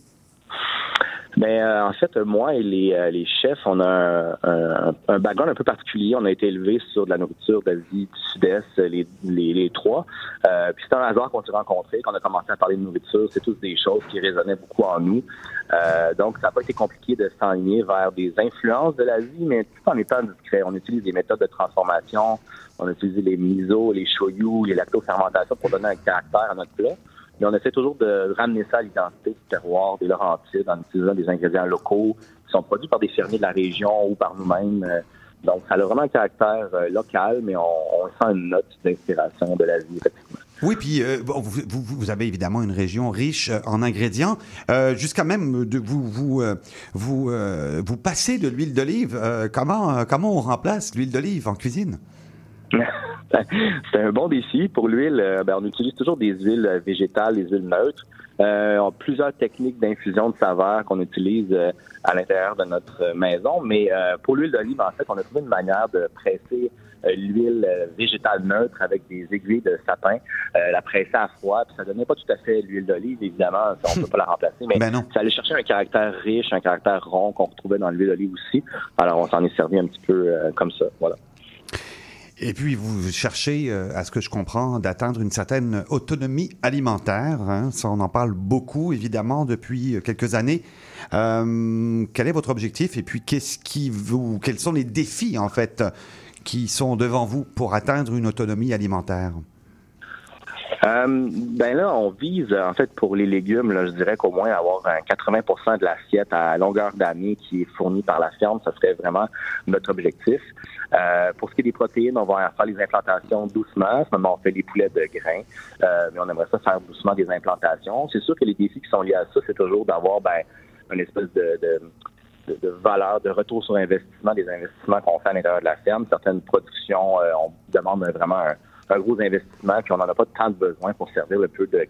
Mais euh, en fait, moi et les, euh, les chefs, on a un, un, un background un peu particulier. On a été élevés sur de la nourriture d'Asie du Sud-Est, les, les, les trois. Euh, puis c'est un hasard qu'on s'est rencontrés, qu'on a commencé à parler de nourriture. C'est tous des choses qui résonnaient beaucoup en nous. Euh, donc, ça n'a pas été compliqué de s'enligner vers des influences de l'Asie, mais tout en étant discret. On utilise des méthodes de transformation. On utilise les miso, les shoyu, les lactofermentations pour donner un caractère à notre plat. On essaie toujours de ramener ça à l'identité du terroir des Laurentides en utilisant des ingrédients locaux qui sont produits par des fermiers de la région ou par nous-mêmes. Euh, Donc, ça a vraiment un caractère euh, local, mais on, sent une note d'inspiration de l'Asie, effectivement. Oui, puis euh, vous, avez évidemment une région riche en ingrédients, jusqu'à même de vous vous vous vous passez de l'huile d'olive. Comment comment on remplace l'huile d'olive en cuisine? C'est un bon défi. Pour l'huile, euh, ben, on utilise toujours des huiles végétales, des huiles neutres. Euh, on a plusieurs techniques d'infusion de saveurs qu'on utilise euh, à l'intérieur de notre maison. Mais euh, pour l'huile d'olive, en fait, on a trouvé une manière de presser l'huile végétale neutre avec des aiguilles de sapin, euh, la presser à froid. Puis ça donnait pas tout à fait l'huile d'olive, évidemment, on peut pas la remplacer. Mais Ben non. ça allait chercher un caractère riche, un caractère rond qu'on retrouvait dans l'huile d'olive aussi. Alors on s'en est servi un petit peu comme ça. Voilà. Et puis, vous cherchez, euh, à ce que je comprends, d'atteindre une certaine autonomie alimentaire. hein. On en parle beaucoup, évidemment, depuis euh, quelques années. Euh, quel est votre objectif? Et puis qu'est-ce qui vous, quels sont les défis, en fait, qui sont devant vous pour atteindre une autonomie alimentaire? Euh, ben là, on vise, en fait, pour les légumes, là, je dirais qu'au moins avoir un 80% de l'assiette à longueur d'année qui est fournie par la ferme, ça serait vraiment notre objectif. Euh, pour ce qui est des protéines, on va faire les implantations doucement. En ce on fait les poulets de grains, euh, mais on aimerait ça faire doucement des implantations. C'est sûr que les défis qui sont liés à ça, c'est toujours d'avoir ben, une espèce de, de valeur, de retour sur investissement, des investissements qu'on fait à l'intérieur de la ferme. Certaines productions, euh, on demande vraiment un, un gros investissement, puis on n'en a pas tant de besoin pour servir le peu de,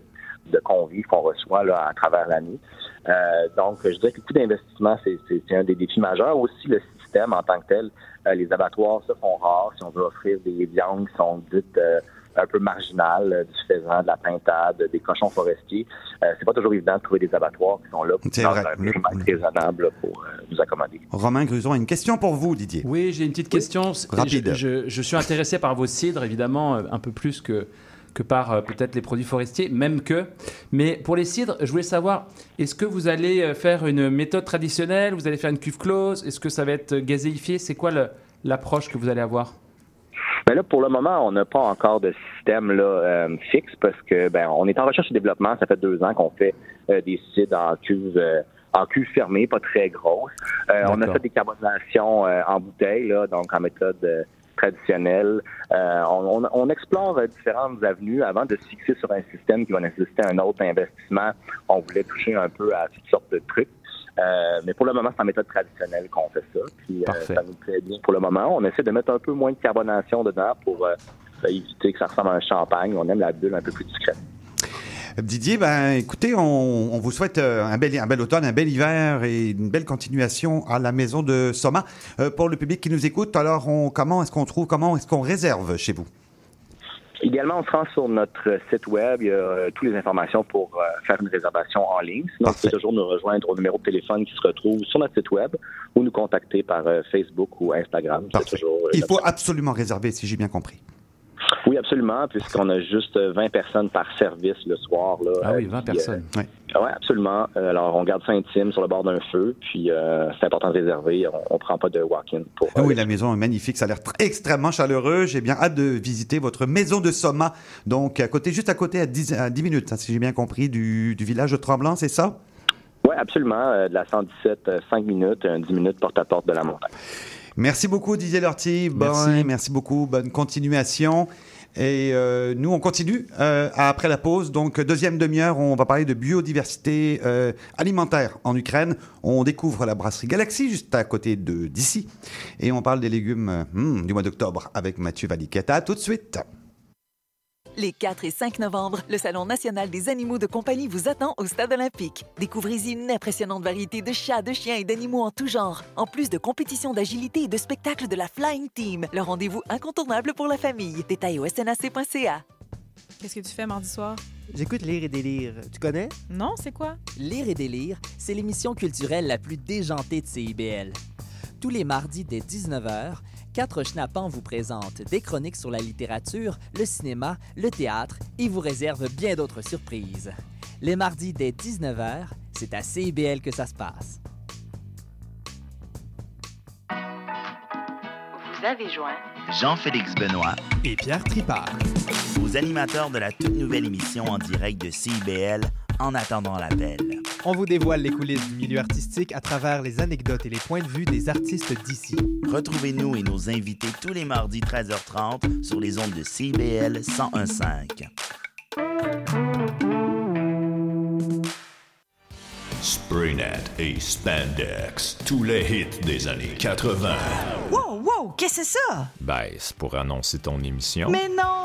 de convives qu'on reçoit là, à travers l'année. Euh, donc, je dirais que le coût d'investissement, c'est, un des défis majeurs. Aussi, le système en tant que tel, euh, les abattoirs se font rares si on veut offrir des viandes qui sont dites euh, un peu marginales, euh, du faisan, de la pintade, des cochons forestiers. Euh, c'est pas toujours évident de trouver des abattoirs qui sont là vrai. un raisonnable pour euh, nous accommoder. Romain Gruson a une question pour vous, Didier. Oui, j'ai une petite question. Rapide. Je, je- je suis intéressé par vos cidres, évidemment, euh, un peu plus que, que par euh, peut-être les produits forestiers, même que. Mais pour les cidres, je voulais savoir, est-ce que vous allez faire une méthode traditionnelle? Vous allez faire une cuve close? Est-ce que ça va être gazéifié? C'est quoi l'approche que vous allez avoir? Ben là, pour le moment, on n'a pas encore de système là, euh, fixe parce que ben on est en recherche et développement. Ça fait deux ans qu'on fait euh, des cidres en cuve euh, en cuve fermée, pas très grosse. Euh, on a fait des carbonations euh, en bouteille, là, donc en méthode euh, traditionnelle. Euh, on, on- on explore différentes avenues avant de se fixer sur un système qui va nécessiter un autre investissement. On voulait toucher un peu à toutes sortes de trucs. Euh, mais pour le moment, c'est en méthode traditionnelle qu'on fait ça. Puis, euh, ça nous plaît bien pour le moment. On essaie de mettre un peu moins de carbonation dedans pour euh, éviter que ça ressemble à un champagne. On aime la bulle un peu plus discrète. Didier, ben, écoutez, on, on vous souhaite un bel, un bel automne, un bel hiver et une belle continuation à la maison de Soma. Pour le public qui nous écoute, alors on, comment est-ce qu'on trouve, comment est-ce qu'on réserve chez vous? Idéalement, on se rend sur notre site web. Il y a euh, toutes les informations pour euh, faire une réservation en ligne. Sinon, vous pouvez toujours nous rejoindre au numéro de téléphone qui se retrouve sur notre site web ou nous contacter par euh, Facebook ou Instagram. Toujours, Il faut absolument réserver, si j'ai bien compris. Oui, absolument, puisqu'on a juste euh, 20 personnes par service le soir. Là, Ah oui, Euh, 20 puis, personnes. oui, absolument. Euh, alors, on garde ça intime sur le bord d'un feu, puis euh, c'est important de réserver. On, on prend pas de walk-in pour. Ah euh, oui, la maison est magnifique, ça a l'air tr- extrêmement chaleureux. J'ai bien hâte de visiter votre maison de Soma. Donc, à côté, juste à côté, à 10, à 10 minutes, hein, si j'ai bien compris, du, du village de Tremblant, c'est ça? Oui, absolument. euh, de la 117, euh, 5 minutes, euh, 10 minutes porte-à-porte de la montagne. Merci beaucoup Didier Lorty. Bon, Merci. merci beaucoup. Bonne continuation. Et euh, nous, on continue euh, après la pause. Donc, deuxième demi-heure, on va parler de biodiversité euh, alimentaire en Ukraine. On découvre la brasserie Galaxy, juste à côté de d'ici. Et on parle des légumes euh, hmm, du mois d'octobre avec Mathieu. À tout de suite. Les 4 et 5 novembre, le Salon national des animaux de compagnie vous attend au Stade olympique. Découvrez-y une impressionnante variété de chats, de chiens et d'animaux en tout genre, en plus de compétitions d'agilité et de spectacles de la Flying Team. Le rendez-vous incontournable pour la famille. Détails au snac.ca. Qu'est-ce que tu fais mardi soir? J'écoute Lire et délire. Tu connais? Non, c'est quoi? Lire et délire, c'est l'émission culturelle la plus déjantée de CIBL. Tous les mardis dès 19h, quatre schnappants vous présentent des chroniques sur la littérature, le cinéma, le théâtre et vous réservent bien d'autres surprises. Les mardis dès 19h, c'est à CIBL que ça se passe. Vous avez joint Jean-Félix Benoît et Pierre Tripart, aux animateurs de la toute nouvelle émission en direct de CIBL En attendant l'appel. On vous dévoile les coulisses du milieu artistique à travers les anecdotes et les points de vue des artistes d'ici. Retrouvez-nous et nos invités tous les mardis 13h30 sur les ondes de CIBL 1015. Spraynet et Spandex, tous les hits des années 80. Wow, wow, qu'est-ce que c'est ça? Ben, c'est pour annoncer ton émission. Mais non,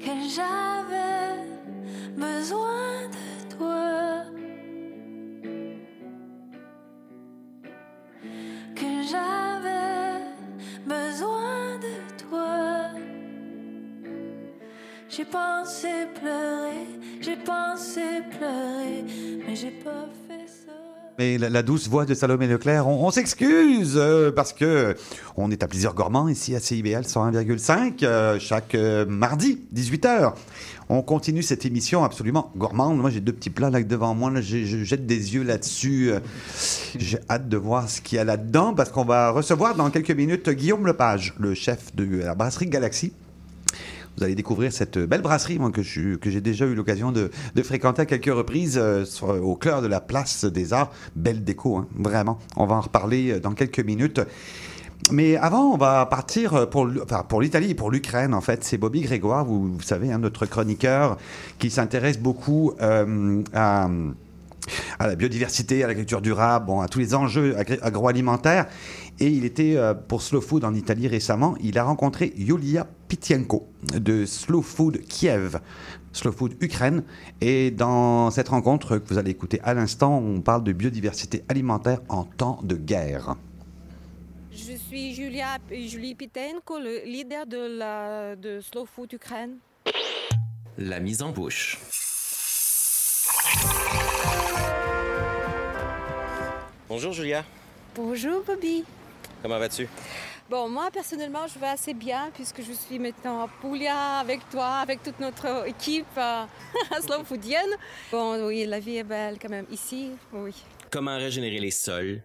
que j'avais besoin de toi, que j'avais besoin de toi. J'ai pensé pleurer, j'ai pensé pleurer, mais j'ai pas fait ça. Mais la, douce voix de Salomé Leclerc, on, s'excuse euh, parce que on est à plaisir gourmand ici à CIBL 101,5 euh, chaque euh, mardi 18h. On continue cette émission absolument gourmande. Moi, j'ai deux petits plats là devant moi. Je, je jette des yeux là-dessus. J'ai hâte de voir ce qu'il y a là-dedans parce qu'on va recevoir dans quelques minutes Guillaume Lepage, le chef de la brasserie Galaxy. Vous allez découvrir cette belle brasserie moi, que, j'ai déjà eu l'occasion de, fréquenter à quelques reprises euh, au cœur de la place des Arts. Belle déco, hein, vraiment. On va en reparler euh, dans quelques minutes. Mais avant, on va partir enfin, pour l'Italie pour l'Ukraine, en fait. C'est Bobby Grégoire, vous, savez, hein, notre chroniqueur, qui s'intéresse beaucoup euh, à la biodiversité, à l'agriculture durable, à tous les enjeux agroalimentaires. Et il était euh, pour Slow Food en Italie récemment. Il a rencontré Yulia Pitienko de Slow Food Kiev, Slow Food Ukraine. Et dans cette rencontre que vous allez écouter à l'instant, on parle de biodiversité alimentaire en temps de guerre. Je suis Julia, Julie Pitenko, le leader de, la, de Slow Food Ukraine. La mise en bouche. Bonjour Julia, Bonjour Bobby. comment vas-tu? Bon, moi personnellement, je vais assez bien puisque je suis maintenant à Puglia avec toi, avec toute notre équipe euh, slow foodienne. Bon, oui, la vie est belle quand même ici, oui. Comment régénérer les sols,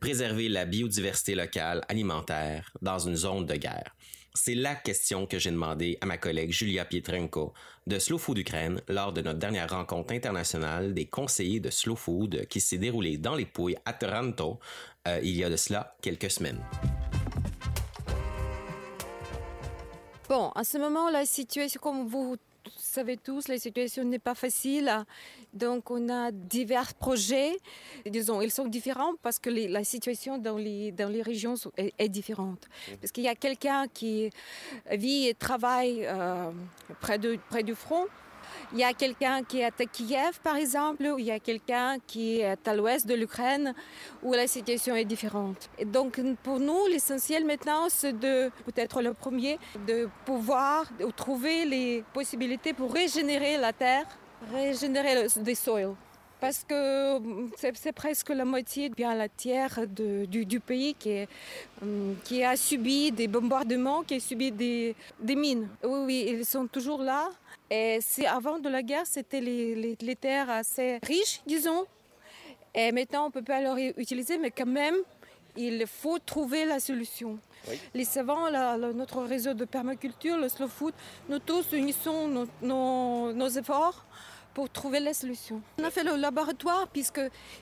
préserver la biodiversité locale alimentaire dans une zone de guerre? C'est la question que j'ai demandé à ma collègue Julia Pietrenko de Slow Food Ukraine lors de notre dernière rencontre internationale des conseillers de Slow Food qui s'est déroulée dans les Pouilles à Toronto euh, il y a de cela quelques semaines. Bon, à ce moment, la situation, comme vous savez tous, la situation n'est pas facile. Donc, on a divers projets. Disons, ils sont différents parce que les- la situation dans les, dans les régions est, est différente. Parce qu'il y a quelqu'un qui vit et travaille euh, près, de, près du front. Il y a quelqu'un qui est à Kiev, par exemple, ou il y a quelqu'un qui est à l'ouest de l'Ukraine, où la situation est différente. Donc, pour nous, l'essentiel maintenant, c'est de, peut-être le premier, de pouvoir trouver les possibilités pour régénérer la terre, régénérer le, des. Parce que hum, c'est presque la moitié bien la tiers de- du, du pays qui, est, hum, qui a subi des bombardements, qui a subi des, des mines. Oui, oui, ils sont toujours là. Et avant de la guerre, c'était les, les- les terres assez riches, disons. Et maintenant, on ne peut pas les utiliser, mais quand même, il faut trouver la solution. Les savants, la- la- notre réseau de permaculture, le slow food, nous tous unissons nos, nos- nos efforts pour trouver la solution. On a fait le laboratoire puisque,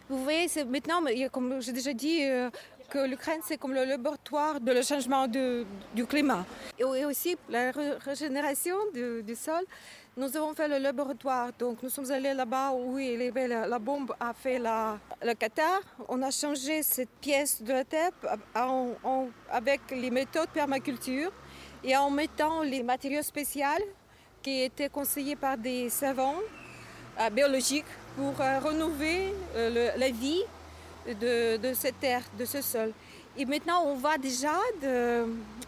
vous voyez, c'est maintenant, comme j'ai déjà dit, euh, que l'Ukraine, c'est comme le laboratoire de le changement de- du climat. Et aussi la ré- régénération du, sol. Nous avons fait le laboratoire, donc nous sommes allés là-bas où il la, la bombe a fait la, le Qatar. On a changé cette pièce de la terre en- avec les méthodes permaculture et en mettant les matériaux spéciaux qui étaient conseillés par des savants euh, biologiques pour euh, renouveler euh, la vie de, de cette terre, de ce sol. Et maintenant, on voit déjà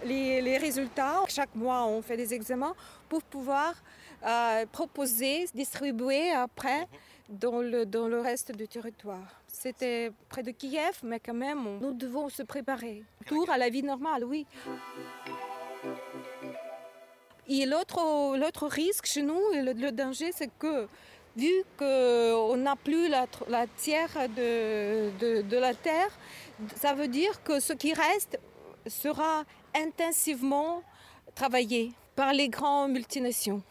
les, résultats. Chaque mois, on fait des examens pour pouvoir proposer, distribuer après dans le, dans le reste du territoire. C'était près de Kiev, mais quand même, nous devons se préparer. Tour à la vie normale, oui. Et l'autre, risque chez nous, le, le danger, c'est que vu qu'on n'a plus la, la tiers de, de, la terre, ça veut dire que ce qui reste sera intensivement travaillé par les grandes multinations.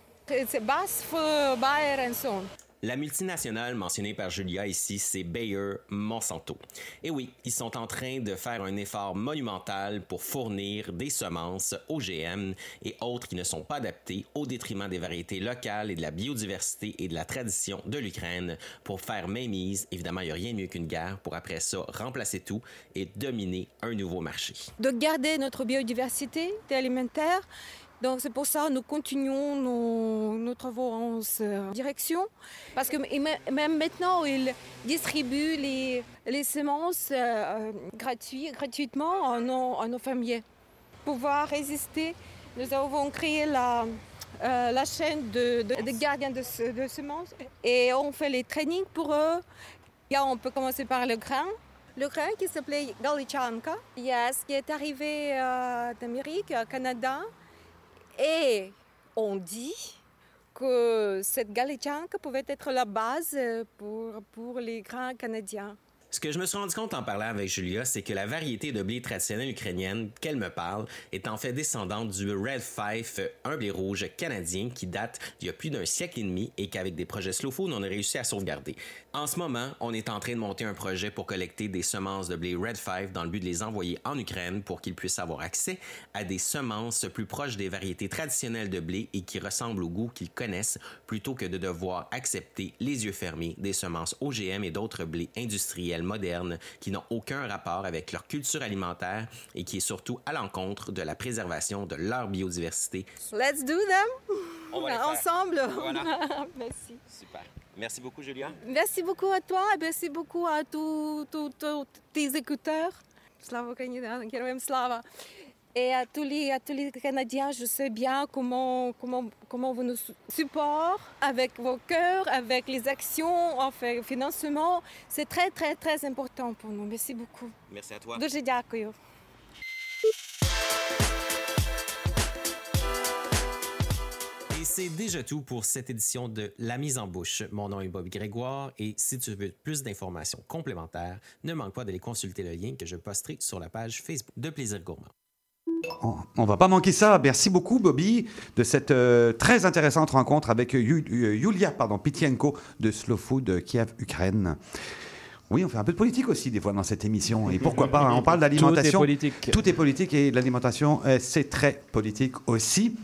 C'est Bayer et. La multinationale mentionnée par Julia ici, c'est Bayer Monsanto. Et oui, ils sont en train de faire un effort monumental pour fournir des semences OGM et autres qui ne sont pas adaptées au détriment des variétés locales et de la biodiversité et de la tradition de l'Ukraine pour faire mainmise. Évidemment, il n'y a rien de mieux qu'une guerre pour après ça remplacer tout et dominer un nouveau marché. de garder notre biodiversité alimentaire. Donc c'est pour ça que nous continuons nos, travaux en cette direction. Parce que même maintenant, ils distribuent les, semences euh, gratuit- gratuitement à nos, à fermiers. Pour pouvoir résister, nous avons créé la, euh, chaîne de, gardiens de semences et on fait les trainings pour eux. Là, on peut commencer par le grain. Le grain qui s'appelait Galichanka, yes, qui est arrivé euh, d'Amérique, au Canada. Et on dit que cette Galichanka pouvait être la base pour, les grains canadiens. Ce que je me suis rendu compte en parlant avec Julia, c'est que la variété de blé traditionnelle ukrainienne qu'elle me parle est en fait descendante du Red Fife, un blé rouge canadien qui date d'il y a plus d'un siècle et demi et qu'avec des projets Slow on a réussi à sauvegarder. En ce moment, on est en train de monter un projet pour collecter des semences de blé Red Five dans le but de les envoyer en Ukraine pour qu'ils puissent avoir accès à des semences plus proches des variétés traditionnelles de blé et qui ressemblent au goût qu'ils connaissent plutôt que de devoir accepter les yeux fermés des semences OGM et d'autres blés industriels traditionnelle moderne qui n'ont aucun rapport avec leur culture alimentaire et qui est surtout à l'encontre de la préservation de leur biodiversité. Let's do them! Ensemble! Voilà. Merci. Super. Merci beaucoup, Julia. Merci beaucoup à toi et merci beaucoup à tous tes écouteurs. Slava Ukraini, Slava. Et à tous, les, à tous les Canadiens, je sais bien comment, comment, comment vous nous su- supportez avec vos cœurs, avec les actions, enfin, financement. C'est très, très, très important pour nous. Merci beaucoup. Merci à toi. Дуже дякую. Et c'est déjà tout pour cette édition de La mise en bouche. Mon nom est Bob Grégoire et si tu veux plus d'informations complémentaires, ne manque pas d'aller consulter le lien que je posterai sur la page Facebook de Plaisir Gourmand. On, va pas manquer ça. Merci beaucoup, Bobby, de cette euh, très intéressante rencontre avec Yu- Yu- Yulia pardon, Pitienko de Slow Food Kiev, Ukraine. Oui, on fait un peu de politique aussi des fois dans cette émission. Et pourquoi pas hein, On parle d'alimentation. Tout est politique. Tout est politique et l'alimentation, euh, c'est très politique aussi.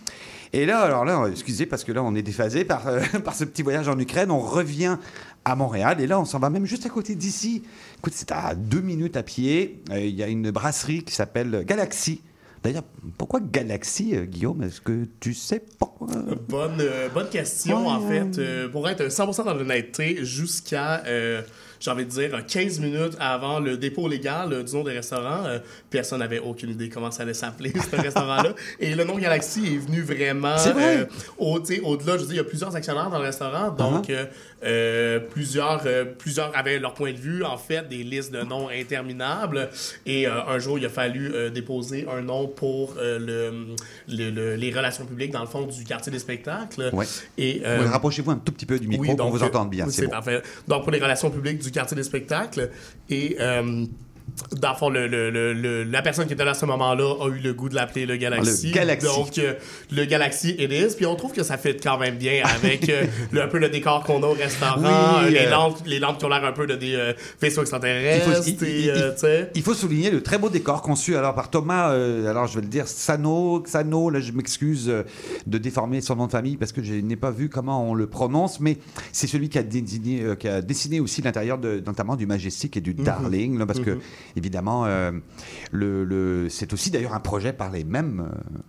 Et là, alors là, excusez parce que là, on est déphasé par, euh, par ce petit voyage en Ukraine. On revient à Montréal et là, on s'en va même juste à côté d'ici. Écoute, c'est à deux minutes à pied. Euh, Il y a une brasserie qui s'appelle Galaxy. D'ailleurs, pourquoi Galaxy, euh, Guillaume? Est-ce que tu sais pourquoi? Bonne, euh, bonne question, Ouais. en fait. Euh, pour être 100% dans l'honnêteté, jusqu'à euh, j'ai envie de dire, 15 minutes avant le dépôt légal euh, du nom des restaurants. Euh, personne n'avait aucune idée comment ça allait s'appeler, ce restaurant-là. Et le nom Galaxy est venu vraiment vrai. euh, au, au-delà. Je veux dire, il y a plusieurs actionnaires dans le restaurant, donc Uh-huh. euh, euh, plusieurs, euh, plusieurs avaient leur point de vue, en fait, des listes de noms interminables. Et euh, un jour, il a fallu déposer un nom pour le, le- le- les relations publiques, dans le fond, du quartier des spectacles. Ouais. Et, Rapprochez-vous un tout petit peu du micro oui, pour donc, vous euh, entendre bien. C'est bon. parfait. Donc, pour les relations publiques du quartier des spectacles. Et. Dans le fond, le, le- la personne qui était là à ce moment-là a eu le goût de l'appeler le Galaxy. Le Galaxy. Donc, euh, le Galaxy it is. Puis on trouve que ça fait quand même bien avec euh, un peu le décor qu'on a au restaurant, Oui, euh, les, euh, lampes, les lampes qui ont l'air un peu de des vaisseaux Il faut, extraterrestres. il- et, il- faut souligner le très beau décor conçu alors par Thomas, alors je vais le dire, Sano, Xano, là je m'excuse de déformer son nom de famille parce que je n'ai pas vu comment on le prononce, mais c'est celui qui a, désigné, qui a dessiné aussi l'intérieur notamment du Majestic et du Mhm. Darling, là, parce que Mhm. Évidemment, euh, c'est aussi d'ailleurs un projet par les mêmes euh,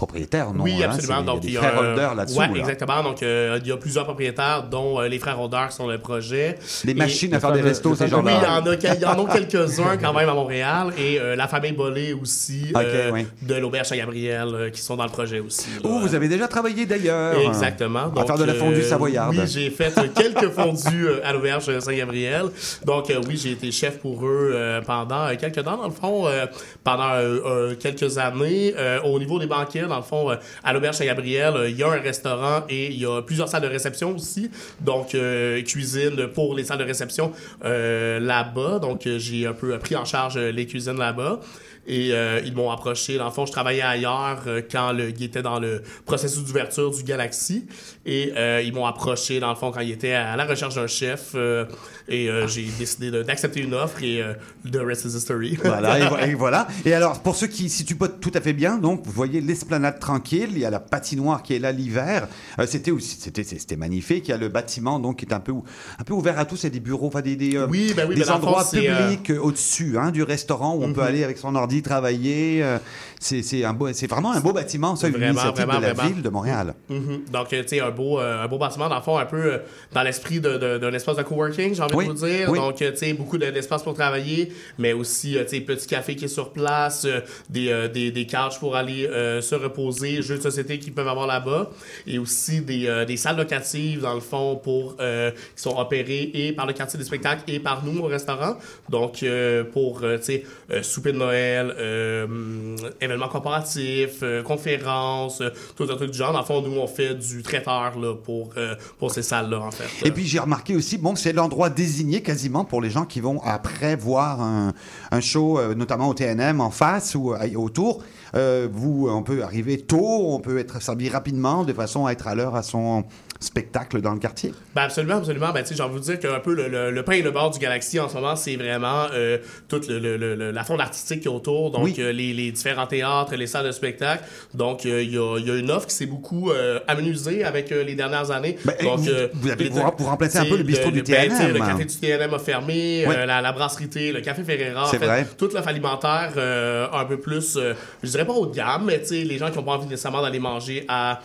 propriétaires, non Oui, hein, absolument. c'est- Donc, il y a frères euh, Holder là-dessous. ouais, là. exactement. Donc, euh, il y a plusieurs propriétaires, dont euh, les frères Holder qui sont le projet. Les Et- machines à faire des restos, ces Oui, gens-là. il y en a, quel- il y en a quelques-uns quand même à Montréal. Et euh, la famille Bollé aussi, euh, oui. de l'Auberge Saint-Gabriel, euh, qui sont dans le projet aussi. Oh, vous avez déjà travaillé d'ailleurs. Exactement. À faire de la fondue euh, savoyarde. Oui, j'ai fait quelques fondues à l'auberge Saint-Gabriel. Donc, euh, oui, j'ai été chef pour eux euh, pendant quelques temps, dans le fond, euh, pendant quelques années. Euh, au niveau des banquets, dans le fond, euh, à l'auberge Saint-Gabriel, euh, il y a un restaurant et il y a plusieurs salles de réception aussi. Donc, euh, cuisine pour les salles de réception là-bas. Donc, j'ai un peu pris en charge les cuisines là-bas. Et euh, ils m'ont approché. Dans le fond, je travaillais ailleurs euh, quand le, il était dans le processus d'ouverture du Galaxy. Et euh, ils m'ont approché, dans le fond, quand il était à la recherche d'un chef. et j'ai décidé de- d'accepter une offre et the rest is history. Voilà et, vo- et voilà. Et alors, pour ceux qui ne situent pas tout à fait bien, donc, vous voyez l'esplanade tranquille, il y a la patinoire qui est là l'hiver. C'était aussi, c'était, magnifique. Il y a le bâtiment, donc, qui est un peu, un peu ouvert à tous. Il y a des bureaux, enfin, des, des, Oui, ben oui, des ben fond, endroits publics au-dessus hein, du restaurant où on peut Mhm. aller avec son travailler. C'est, un beau, c'est vraiment un beau bâtiment, ça, une Vraiment, initiative vraiment, de la vraiment. ville de Montréal. Mhm. Donc, euh, tu sais, un beau, euh, un beau bâtiment, dans le fond, un peu euh, dans l'esprit d'un espace de coworking, j'ai envie Oui, de vous dire. oui. Donc, tu sais, beaucoup de- d'espace pour travailler, mais aussi, tu sais, petit café qui est sur place, des, des, des couches pour aller euh, se reposer, jeux de société qu'ils peuvent avoir là-bas, et aussi des, euh, des salles locatives, dans le fond, pour euh, qui sont opérées et par le quartier des spectacles et par nous au restaurant. Donc, pour, tu sais, souper de Noël, événements corporatifs, euh, conférences, euh, tout un truc du genre. Dans le fond, nous, on fait du traiteur là, pour, euh, pour ces salles-là, en fait. Et puis j'ai remarqué aussi, bon, c'est l'endroit désigné quasiment pour les gens qui vont après voir un, un show, notamment au TNM en face ou autour. Vous, on peut arriver tôt, on peut être servi rapidement de façon à être à l'heure à son spectacle dans le quartier? Ben absolument, absolument. Ben, tu sais, j'ai envie de vous dire qu'un peu le, le, le pain et le beurre du Galaxy en ce moment, c'est vraiment euh, toute le, le- le- le- la fonte artistique qui est autour. Donc, Oui. euh, les, les différents théâtres, les salles de spectacle. Donc, euh, il y, y a une offre qui s'est beaucoup amenuisée avec les dernières années. Donc, vous- vous avez- vous vous remplacez un peu le bistrot du ben, TNM, Le hein. café du TNM a fermé, la, la brasserie T, le café en fait, vrai. Toute l'offre alimentaire un peu plus, je dirais pas haut de gamme, mais tu sais, les gens qui n'ont pas envie nécessairement d'aller manger à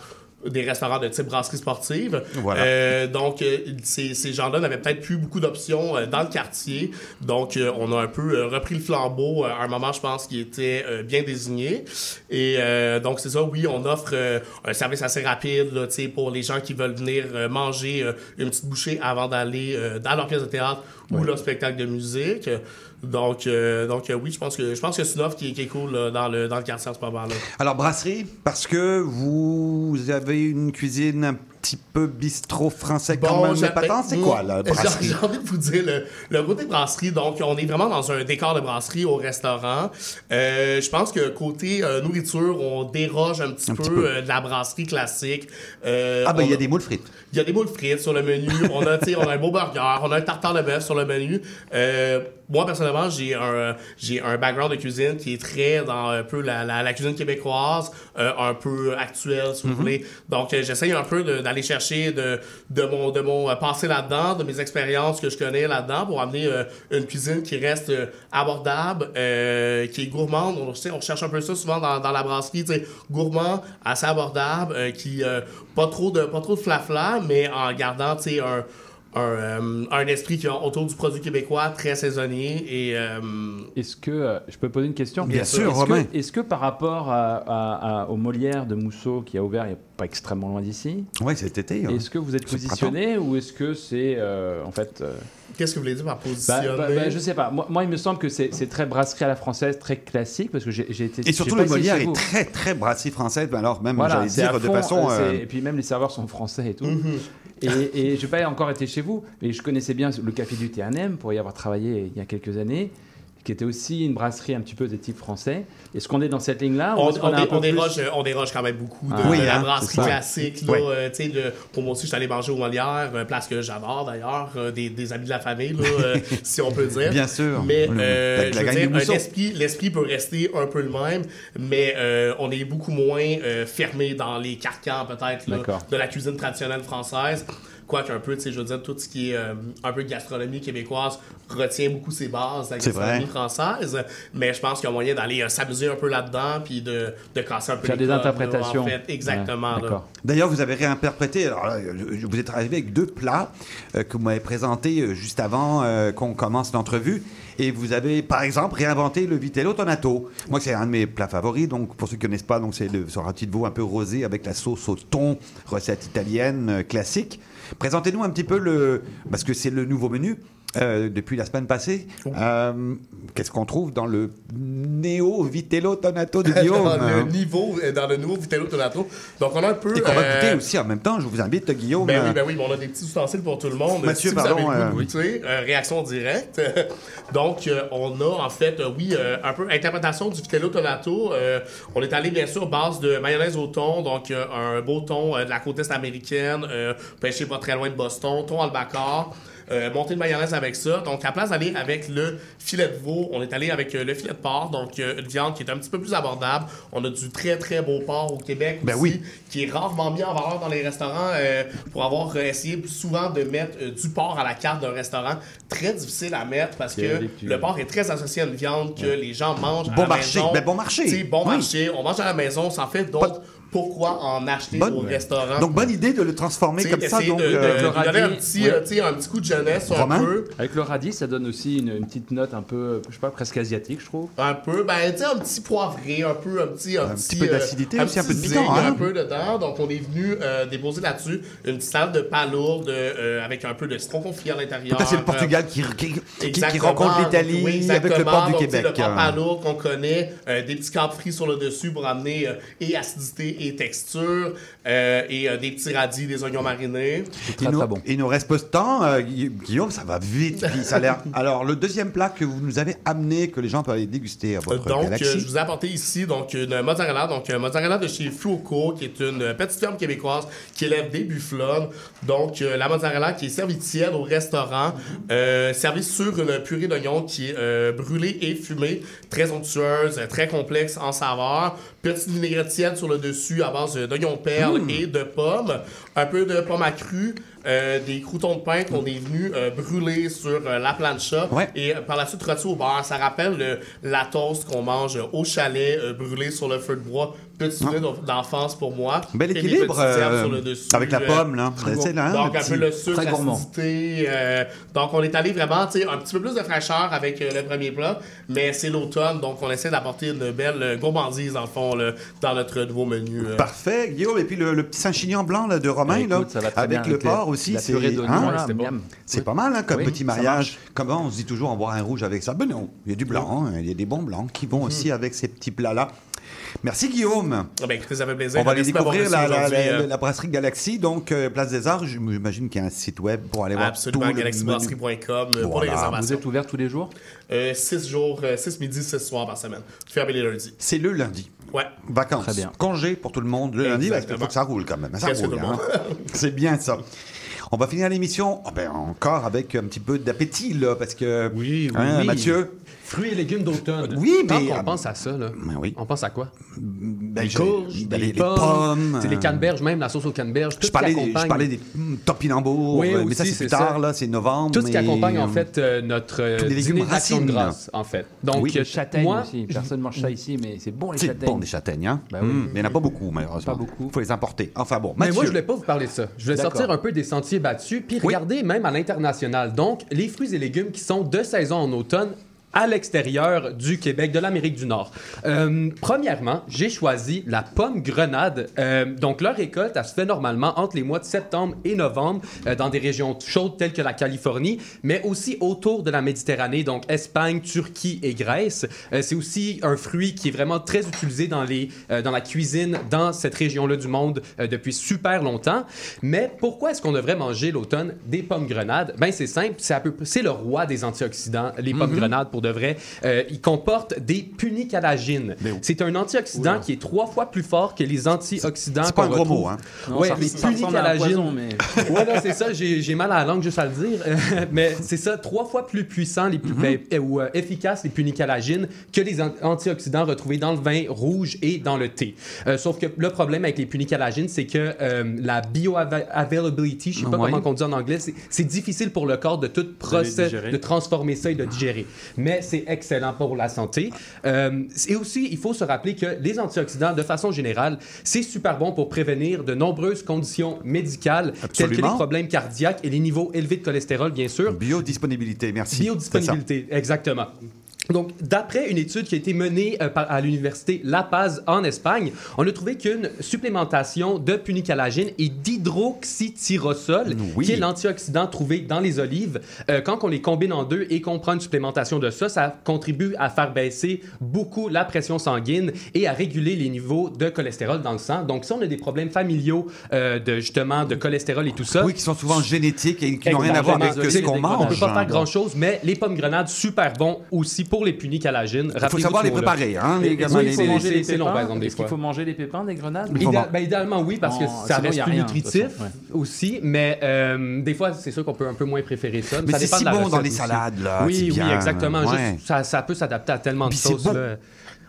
des restaurants de type brasserie sportive. Voilà. Euh, donc, euh, ces, ces gens-là n'avaient peut-être plus beaucoup d'options euh, dans le quartier. Donc, euh, on a un peu euh, repris le flambeau euh, à un moment, je pense, qui était euh, bien désigné. Et euh, donc, c'est ça, oui, on offre euh, un service assez rapide là, tu sais, pour les gens qui veulent venir euh, manger euh, une petite bouchée avant d'aller euh, dans leur pièce de théâtre ou leur spectacle de musique. Donc, euh, donc euh, oui, je pense que je pense que c'est une offre qui, est- cool là, dans, le, dans le quartier en ce moment-là. Alors brasserie, parce que vous avez une cuisine petit peu bistrot français quand même j'ai- épatant, c'est quoi la brasserie? J'ai envie de vous dire le, le côté brasserie. Donc, on est vraiment dans un décor de brasserie au restaurant. Euh, je pense que côté euh, nourriture, on déroge un petit Un peu, petit peu. euh, de la brasserie classique. Ah ben il y a des moules frites. il y a des moules frites sur le menu. On a, on a un beau burger. On a un tartare de bœuf sur le menu. Moi, personnellement, j'ai un, j'ai un background de cuisine qui est très dans un peu la, la, la cuisine québécoise, un peu actuelle, si vous Mhm. voulez. Donc, j'essaye un peu de- d'aller chercher de, de mon, de mon euh, passé là-dedans, de mes expériences que je connais là-dedans pour amener euh, une cuisine qui reste euh, abordable, qui est gourmande. On, cherche un peu ça souvent dans, dans la brasserie, gourmand, assez abordable, qui, pas trop de, pas trop de flafla, mais en gardant, un, un, euh, un esprit qui est autour du produit québécois, très saisonnier. Et, euh, Est-ce que euh, je peux poser une question? Bien sûr, Est-ce Romain. que, est-ce que par rapport à, à- à- au Molière de Mousseau qui a ouvert il n'y a pas extrêmement loin d'ici, Oui, cet été. hein. est-ce que vous êtes positionné ou est-ce que c'est euh, en fait euh, Qu'est-ce que vous voulez dire par bah, positionner bah, bah, Je sais pas. Moi, moi, il me semble que c'est c'est très brasserie à la française, très classique parce que j'ai j'ai été. Et surtout, le Molière est très, très brasserie française. Alors, même, Voilà, j'allais dire de façon. euh, Et puis même les serveurs sont français et tout. Mhm. Et, je n'ai pas encore été chez vous, mais je connaissais bien le café du TNM pour y avoir travaillé il y a quelques années, qui était aussi une brasserie un petit peu de type français. Est-ce qu'on est dans cette ligne-là On, plus- déroge, on déroge quand même beaucoup de, Ah. Oui, de la hein, brasserie classique. Là, Ouais. euh, tu sais, de- pour moi aussi, je suis allé manger au Molière, place que j'adore d'ailleurs, euh, des, des amis de la famille, là, euh, si on peut dire. Bien sûr. Mais euh, des l'esprit peut rester un peu le même, mais euh, on est beaucoup moins euh, fermé dans les carcans peut-être de la cuisine traditionnelle française. Quoique un peu, tu sais, je veux dire, tout ce qui est euh, un peu gastronomie québécoise retient beaucoup ses bases de la gastronomie française. Mais je pense qu'il y a moyen d'aller euh, s'amuser un peu là-dedans puis de, de casser un peu Faire les des codes, là, interprétations. en fait. Exactement. Ouais, là. d'accord. D'ailleurs, vous avez réinterprété. Alors là, vous êtes arrivé avec deux plats euh, que vous m'avez présentés juste avant euh, qu'on commence l'entrevue. Et vous avez, par exemple, réinventé le vitello tonato. Moi, c'est un de mes plats favoris. Donc, pour ceux qui ne connaissent pas, donc c'est le un petit veau un peu rosé avec la sauce au thon, recette italienne euh, classique? Présentez-nous un petit peu le, parce que c'est le nouveau menu. Euh, depuis la semaine passée, Euh, qu'est-ce qu'on trouve dans le néo vitello tonato de Guillaume dans le niveau, euh, dans le nouveau Vitello Tonato. Donc, on a un peu. Et qu'on va goûter aussi en même temps. Je vous invite, Guillaume. Ben oui, ben oui, mais on a des petits ustensiles pour tout le monde. Mathieu, si vous pardon, avez goûter, réaction directe. Donc, on a en fait, oui, un peu interprétation du Vitello Tonato. On est allé bien sûr base de mayonnaise au thon, donc un beau thon de la côte est américaine, pêché pas très loin de Boston, thon albacore. Euh, montée de mayonnaise avec ça. Donc, à place d'aller avec le filet de veau, on est allé avec euh, le filet de porc. Donc, euh, une viande qui est un petit peu plus abordable. On a du très, très beau porc au Québec Ben aussi, oui. qui est rarement mis en valeur dans les restaurants euh, pour avoir euh, essayé plus souvent de mettre euh, du porc à la carte d'un restaurant. Très difficile à mettre parce que le porc est très associé à une viande que les gens mangent Bon à la marché. maison. Ben, bon marché. Bon Oui. marché. On mange à la maison, sans fait. Donc, pourquoi en acheter Bonne- au restaurant? Donc, bonne idée de le transformer comme ça. Donc, de, de- euh, de un petit, Ouais. euh, un petit coup de jeunesse un Romain? peu. Avec le radis, ça donne aussi une, une petite note un peu, je sais pas, presque asiatique, je trouve. Un peu, ben, tu sais, un petit poivré, un peu, un petit. Un, petit peu d'acidité aussi, un peu de piquant, hein? un peu dedans. Donc, on est venu euh, déposer là-dessus une petite salade de palourde euh, avec un peu de citron confit à l'intérieur. C'est le Portugal qui, qui, qui- qui Exactement. rencontre l'Italie Oui, avec le port du Donc, Québec. Le euh. palourde qu'on connaît, euh, des petits câbles frits sur le dessus pour amener euh, et acidité et texture, euh, et euh, des petits radis, des oignons marinés. il, nous, il nous reste peu de temps. euh, Gui- Guillaume, ça va vite. puis ça a l'air- Alors, le deuxième plat que vous nous avez amené, que les gens peuvent aller déguster à votre Donc, euh, galaxie. je vous ai apporté ici donc une mozzarella, donc un mozzarella de chez Flouco, qui est une petite ferme québécoise qui élève des bufflons. Donc, euh, la mozzarella qui est servie tiède au restaurant, euh, servie sur une purée d'oignon qui est euh, brûlée et fumée, très onctueuse, très complexe en saveur. Petite vinaigrette tiède sur le dessus à base d'oignons perles Mm. et de pommes. Un peu de pommes à cru. euh, des croutons de pain qu'on est venu euh, brûler sur euh, la plancha et euh, par la suite rôti au beurre. Ça rappelle le- la toast qu'on mange au chalet euh, brûlé sur le feu de bois. Petit souvenir d'enfance pour moi. Bel équilibre, sur le dessus, avec la pomme, là. là, Donc un peu le sucre, l'acidité. donc on est allé vraiment, tu sais, un petit peu plus de fraîcheur avec le premier plat, mais c'est l'automne, donc on essaie d'apporter une belle gourmandise dans le fond là, dans notre nouveau menu. Parfait, Guillaume. Et puis le, le petit Saint-Chinian blanc là, de Romain, Écoute, là, ça va très avec bien le porc aussi. c'est hein, là. C'est pas mal hein, comme Oui, petit mariage. Comment on se dit toujours on boit un rouge avec ça Ben non, il y a du blanc, hein, il y a des bons blancs qui vont aussi avec ces petits plats-là. Merci Guillaume. Ah ben, écoutez, ça fait plaisir. On va aller découvrir reçu la, la- aujourd'hui, la- euh. la brasserie Galaxy, donc euh, Place des Arts. J'imagine qu'il y a un site web pour aller voir Absolument, tout le galaxybrasserie.com euh, pour les Voilà. réservations. Vous êtes ouvert tous les jours? 6 jours, 6 midi, 6 soirs par semaine. Fermé les lundis. C'est le lundi. Ouais. Vacances. Très bien. Congé pour tout le monde le lundi, parce qu'il faut que ça roule quand même. Ça roule, hein. C'est bien ça. On va finir l'émission oh, ben, encore avec un petit peu d'appétit, là, parce que. Oui, hein, oui. Mathieu, Fruits et légumes d'automne. Oui, Quand mais- on pense à ça, là, on pense à quoi? Ben, les courges, ben, les- les pommes, pommes, c'est les euh, canneberges, même la sauce aux canneberges, tout Je ce qui parlais, des- accompagne. je parlais des mm, topinambours, Oui, euh, mais ça c'est plus c'est tard, ça. là, c'est novembre. Tout ce qui accompagne en euh, fait euh, notre euh, tous les légumes racines. grâce, en fait. Donc, oui, les châtaignes moi, aussi. Personne ne mange ça ici, mais c'est bon les C'est châtaignes. bon des châtaignes, hein? Bah oui. Mm, mais il n'y en a pas beaucoup, malheureusement. Pas beaucoup. Il faut les importer. Enfin bon, Mais moi, je voulais pas vous parler de ça. Je voulais sortir un peu des sentiers battus, puis regarder même à l'international. Donc, les fruits et légumes qui sont de saison en automne à l'extérieur du Québec, de l'Amérique du Nord. Euh, premièrement, j'ai choisi la pomme grenade. Euh, donc, leur récolte, elle se fait normalement entre les mois de septembre et novembre euh, dans des régions chaudes telles que la Californie, mais aussi autour de la Méditerranée, donc Espagne, Turquie et Grèce. Euh, c'est aussi un fruit qui est vraiment très utilisé dans, les, euh, dans la cuisine dans cette région-là du monde euh, depuis super longtemps. Mais pourquoi est-ce qu'on devrait manger l'automne des pommes grenades? Ben, c'est simple, c'est, à peu, c'est le roi des antioxydants, les pommes Mhm. grenades pour de vrai. Euh, il comporte des punicalagines. C'est un antioxydant qui est trois fois plus fort que les antioxydants C'est pas un gros retrouve. mot, hein. Non, Ouais, ça- les punicalagines. mais- ouais, non, c'est ça, j'ai, mal à la langue juste à le dire. mais c'est ça, trois fois plus puissant les, plus- ben, euh, ou euh, efficace les punicalagines que les an- antioxydants retrouvés dans le vin rouge et dans le thé. Euh, sauf que le problème avec les punicalagines, c'est que euh, la bioavailability, je sais pas Ouais. comment on dit en anglais, c'est, difficile pour le corps de tout procès, de transformer ça et de digérer. Mais c'est excellent pour la santé. Euh, et aussi, il faut se rappeler que les antioxydants, de façon générale, c'est super bon pour prévenir de nombreuses conditions médicales, telles que les problèmes cardiaques et les niveaux élevés de cholestérol, bien sûr. Biodisponibilité, merci. Biodisponibilité, exactement. Donc, d'après une étude qui a été menée euh, par- à l'université La Paz en Espagne, on a trouvé qu'une supplémentation de punicalagine et d'hydroxytyrosol, qui est l'antioxydant trouvé dans les olives, euh, quand on les combine en deux et qu'on prend une supplémentation de ça, ça contribue à faire baisser beaucoup la pression sanguine et à réguler les niveaux de cholestérol dans le sang. Donc, si on a des problèmes familiaux euh, de justement de cholestérol et tout ça, Oui, qui sont souvent génétiques et qui n'ont rien à voir avec ce qu'on On mange. peut pas faire hein. grand chose, mais les pommes grenades, super bon aussi pour les punicalagines. Il faut savoir les préparer, hein, les gamins, il faut manger les les c'est long, par exemple, des Est-ce qu'il fois. faut manger les pépins des grenades ben, idéalement, oui, parce que Non, ça reste plus nutritif aussi, mais euh, des fois, c'est sûr qu'on peut un peu moins préférer ça. Mais c'est si bon dans les salades, là, c'est Oui, oui, exactement. ça, peut s'adapter à tellement de c'est là.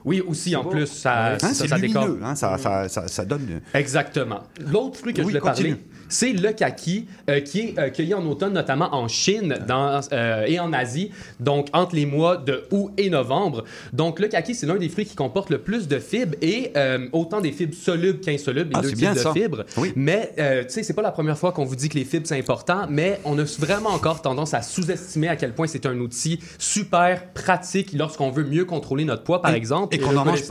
Oui, aussi, en beau. plus, ça, Hein, ça, c'est décore. hein, ça, ça donne... Exactement. L'autre fruit que Oui, je voulais continue. parler, c'est le kaki, euh, qui est euh, cueilli en automne, notamment en Chine dans, euh, et en Asie, donc entre les mois de août et novembre. Donc le kaki, c'est l'un des fruits qui comporte le plus de fibres et autant des fibres solubles qu'insolubles, les Ah, deux types bien de ça. fibres. Mais tu sais, c'est pas la première fois qu'on vous dit que les fibres c'est important, mais on a vraiment encore tendance à sous-estimer à quel point c'est un outil super pratique lorsqu'on veut mieux contrôler notre poids, par Et- exemple. Et qu'on n'en mange,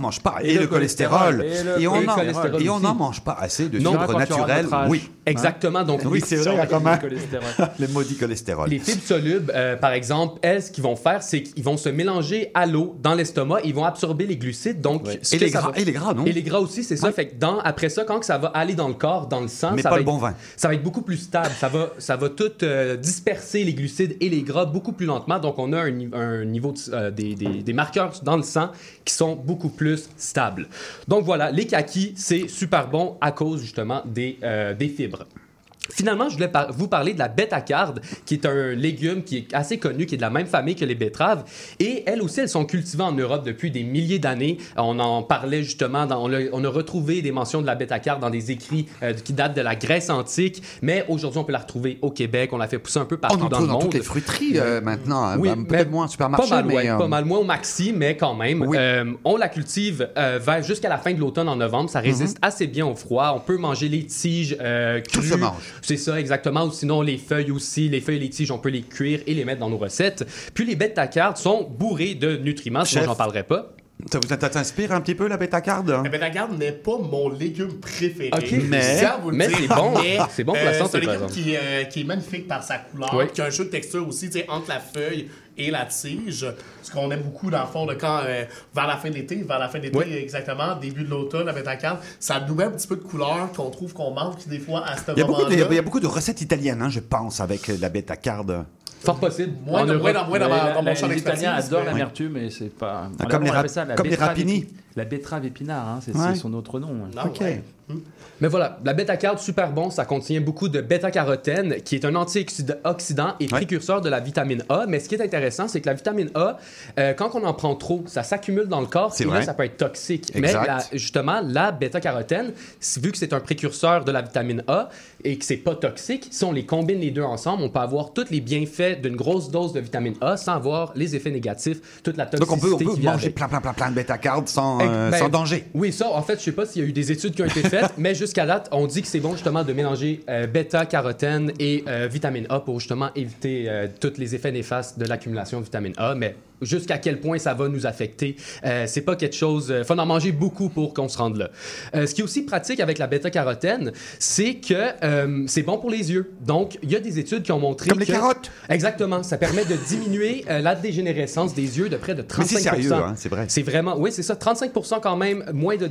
mange pas. Et Et, le le cholestérol. Et, on le n'en mange pas assez de fibres naturelles. Oui. Exactement. Donc, oui, les- c'est vrai, comment? le cholestérol. Le maudit cholestérol. Les fibres solubles, euh, par exemple, elles, ce qu'ils vont faire, c'est qu'ils vont se mélanger à l'eau dans l'estomac. Ils vont absorber les glucides. Donc, Et les gras- va- et les gras, non? Et les gras aussi, c'est ça. Fait que dans, après ça, quand ça va aller dans le corps, dans le sang, Mais ça pas va le être- bon vin. Ça va être beaucoup plus stable. Ça va, ça va tout euh, disperser les glucides et les gras beaucoup plus lentement. Donc, on a un, ni- un niveau de- euh, des, des- des marqueurs dans le sang qui sont beaucoup plus stables. Donc, voilà, les kakis, c'est super bon à cause justement des, euh, des fibres. Finalement, je voulais par- vous parler de la bêta-carde, qui est un légume qui est assez connu, qui est de la même famille que les betteraves. Et elles aussi, elles sont cultivées en Europe depuis des milliers d'années. On en parlait justement, dans- on, a, on a retrouvé des mentions de la bêta-carde dans des écrits euh, qui datent de la Grèce antique. Mais aujourd'hui, on peut la retrouver au Québec. On la fait pousser un peu On partout en dans le dans monde. toutes les fruiteries euh, maintenant. hein. Oui, Bah, Peut-être moins en supermarché, Pas mal, mais... ouais, euh, pas mal moins au maxi, mais quand même. Euh, on la cultive vers jusqu'à la fin de l'automne en novembre. Ça résiste assez bien au froid. On peut manger les tiges Mhm. Tout crues. se mange. C'est ça, exactement. Ou sinon, les feuilles aussi. Les feuilles et les tiges, on peut les cuire et les mettre dans nos recettes. Puis les bêtes cardes sont bourrées de nutriments, sinon j'en parlerai pas. Ça vous t'inspire un petit peu, la bêta-carde? Eh ben, la garde n'est pas mon légume préféré. Mais- vous c'est bon. C'est bon pour la euh, santé, C'est un légume qui, euh, qui est magnifique par sa couleur, Oui. qui a un jeu de texture aussi, tu sais, entre la feuille et la tige. Ce qu'on aime beaucoup, dans le fond, de quand, euh, vers la fin de l'été, vers la fin de l'été, Oui. exactement, début de l'automne, la bêta-carde, ça nous met un petit peu de couleur qu'on trouve qu'on manque des fois à ce Il y, a beaucoup de, moment-là. il y a beaucoup de recettes italiennes, hein, je pense, avec la bêta-carde. Fort possible. Moins dans- moins mon champ les d'expertise. Italiens adorent la mais- mertume, mais c'est pas. Comme les les rapini. La betterave épinard, hein, c'est Ouais. son autre nom. hein. Ok. Mais voilà, la bêta-carotène, super bon, ça contient beaucoup de bêta-carotène, qui est un antioxydant et précurseur de la vitamine A. Mais ce qui est intéressant, c'est que la vitamine A, euh, quand on en prend trop, ça s'accumule dans le corps C'est et là, vrai. ça peut être toxique. Exact. Mais la- justement, la bêta-carotène, vu que c'est un précurseur de la vitamine A et que c'est pas toxique, si on les combine les deux ensemble, on peut avoir tous les bienfaits d'une grosse dose de vitamine A sans avoir les effets négatifs, toute la Donc toxicité on peut, on peut qui vient manger avec. plein, plein, plein, plein de bêta-cardes sans, euh, ben, sans danger. Oui, ça, en fait, je sais pas s'il y a eu des études qui ont été faites, mais jusqu'à date, on dit que c'est bon justement de mélanger euh, bêta-carotène et euh, vitamine A pour justement éviter euh, tous les effets néfastes de l'accumulation de vitamine A. Mais jusqu'à quel point ça va nous affecter, euh, c'est pas quelque chose. Il faut en manger beaucoup pour qu'on se rende là. Euh, ce qui est aussi pratique avec la bêta-carotène, c'est que euh, c'est bon pour les yeux. Donc, il y a des études qui ont montré Comme les carottes. Exactement. Ça permet de diminuer euh, la dégénérescence des yeux de près de 35 Mais c'est sérieux, hein, c'est vrai. c'est vraiment, oui, c'est ça, 35 quand même, moins de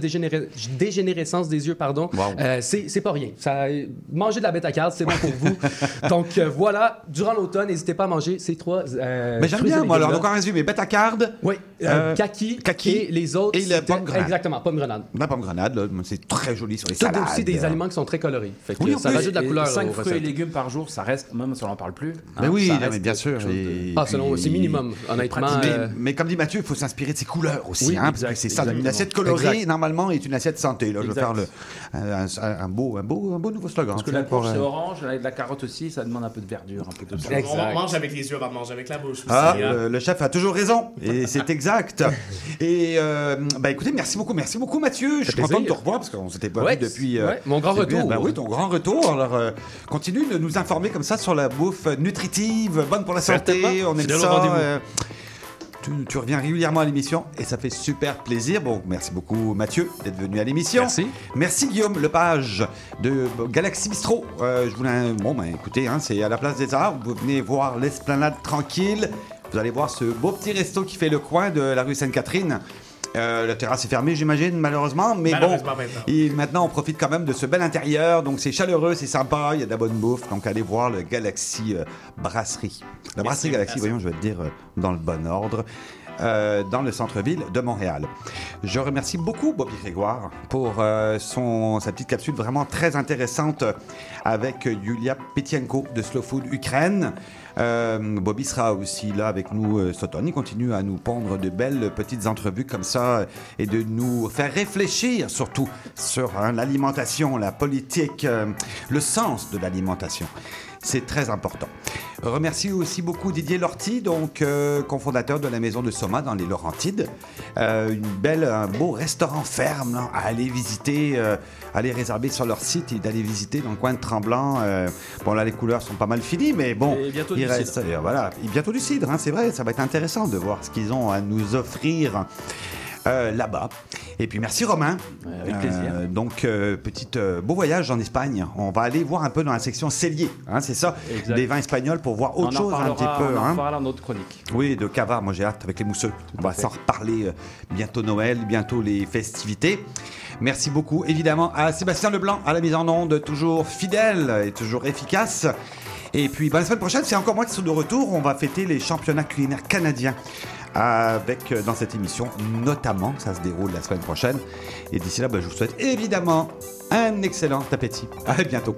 dégénérescence des yeux, pardon. Euh, c'est pas rien. Ça, manger de la bêta-carde, c'est bon pour vous. Donc euh, voilà, durant l'automne, n'hésitez pas à manger ces trois. euh, Mais j'aime bien, moi. Alors, donc en résumé, bêta-carde. Oui, euh, kaki, et les autres. Et la pomme grenade. Exactement, pomme grenade. La pomme grenade, c'est très joli sur les C'est salades. aussi des aliments qui sont très colorés. Fait que Oui, ça rajoute de la couleur. 5 aux fruits et légumes par jour, ça reste, même si on n'en parle plus. Mais hein, oui, mais bien quelque sûr. Ah, selon- c'est minimum, honnêtement, Mais, comme dit Mathieu, il faut s'inspirer de ses couleurs aussi. Oui, hein, parce exact, que c'est ça. Une assiette colorée, Exact. normalement, est une assiette santé. Là, je vais faire le, un, beau, un, beau, un beau nouveau slogan. Parce que la pour, courge, c'est euh, orange, la, la carotte aussi, ça demande un peu de verdure, un peu de ça. On mange avec les yeux avant de manger avec la bouche aussi. Ah, hein. le, le chef a toujours raison, et c'est exact. Et euh, bah écoutez, merci beaucoup, merci beaucoup Mathieu. Je suis plaisir. content de te revoir parce qu'on s'était pas Ouais, vu depuis. euh, ouais, mon grand retour. Bah oui, ton grand retour. Alors euh, continue de nous informer comme ça sur la bouffe nutritive, bonne pour la santé. On aime ça. Tu, tu reviens régulièrement à l'émission et ça fait super plaisir. Bon, merci beaucoup Mathieu d'être venu à l'émission. Merci. Merci Guillaume Lepage de Galaxy Bistro. Euh, je voulais, bon, ben écoutez, hein, c'est à la place des Arts. Vous venez voir l'esplanade tranquille. Vous allez voir ce beau petit resto qui fait le coin de la rue Sainte-Catherine. Euh, la terrasse est fermée, j'imagine, malheureusement. Mais bon, maintenant. et maintenant, on profite quand même de ce bel intérieur. Donc, c'est chaleureux, c'est sympa, il y a de la bonne bouffe. Donc, allez voir le Galaxy euh, Brasserie. La Brasserie Galaxy, voyons, je vais te dire euh, dans le bon ordre. Euh, dans le centre-ville de Montréal. Je remercie beaucoup Bobby Grégoire pour euh, son, sa petite capsule vraiment très intéressante avec Yulia Petienko de Slow Food Ukraine. Euh, Bobby sera aussi là avec nous euh, cet automne. Il continue à nous pondre de belles petites entrevues comme ça et de nous faire réfléchir surtout sur hein, l'alimentation, la politique, le sens de l'alimentation. C'est très important. Remercie aussi beaucoup Didier Lorty, donc euh, cofondateur de la maison de Soma dans les Laurentides. Euh, une belle, un beau restaurant ferme là, à aller visiter, euh, aller réserver sur leur site et d'aller visiter dans le coin de Tremblant. Bon là les couleurs sont pas mal finies, mais bon, Et bientôt il du reste cidre. voilà, et bientôt du cidre, hein, c'est vrai, ça va être intéressant de voir ce qu'ils ont à nous offrir. Euh, là-bas. Et puis merci Romain. avec plaisir. Euh, donc euh, petit euh, beau voyage en Espagne. On va aller voir un peu dans la section cellier, hein, c'est ça, Exact. des vins espagnols pour voir autre on chose un petit peu. On en hein. parlera dans notre chronique. Oui, de cava, moi j'ai hâte avec les mousseux. On va s'en reparler bientôt Noël, bientôt les festivités. Merci beaucoup évidemment à Sébastien Leblanc à la mise en onde, toujours fidèle et toujours efficace. Et puis ben, la semaine prochaine, c'est encore moi qui suis de retour. On va fêter les championnats culinaires canadiens avec euh, dans cette émission notamment, ça se déroule la semaine prochaine. Et d'ici là, ben, je vous souhaite évidemment un excellent appétit. À bientôt.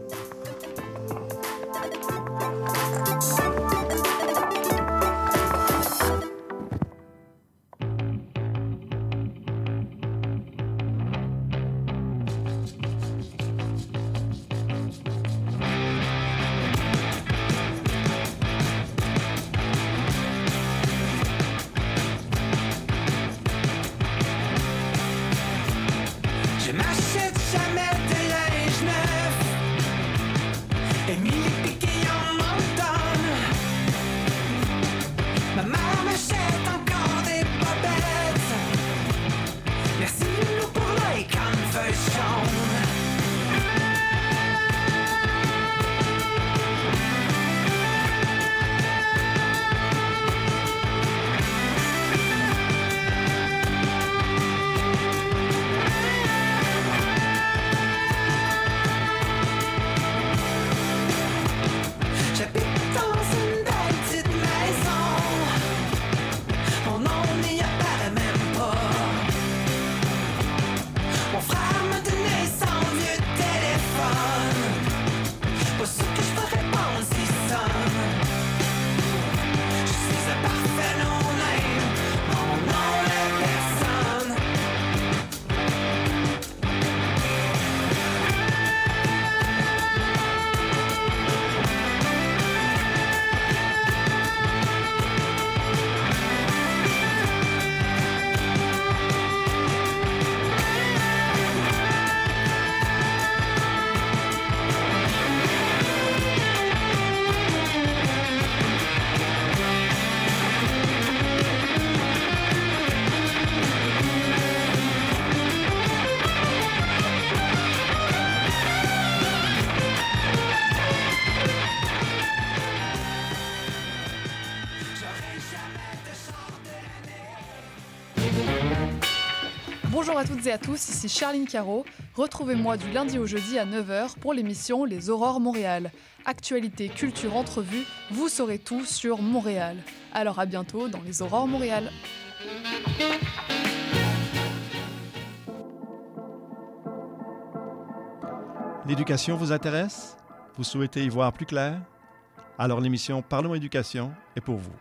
À tous, ici Charline Caro. Retrouvez-moi du lundi au jeudi à 9h pour l'émission Les Aurores Montréal. Actualité, culture, entrevue, vous saurez tout sur Montréal. Alors à bientôt dans Les Aurores Montréal. L'éducation vous intéresse? Vous souhaitez y voir plus clair? Alors l'émission Parlons éducation est pour vous.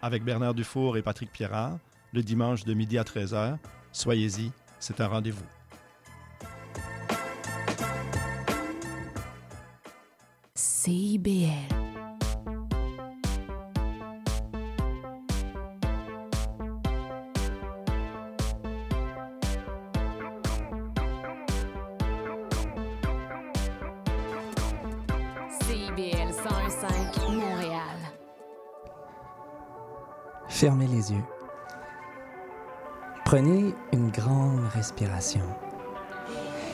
Avec Bernard Dufour et Patrick Pierrard, le dimanche de midi à 13h, soyez-y, c'est un rendez-vous. CIBL. CIBL 101.5 Montréal. Fermez les yeux. Prenez une grande respiration.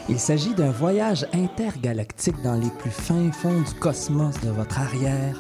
Il s'agit d'un voyage intergalactique dans les plus fins fonds du cosmos de votre arrière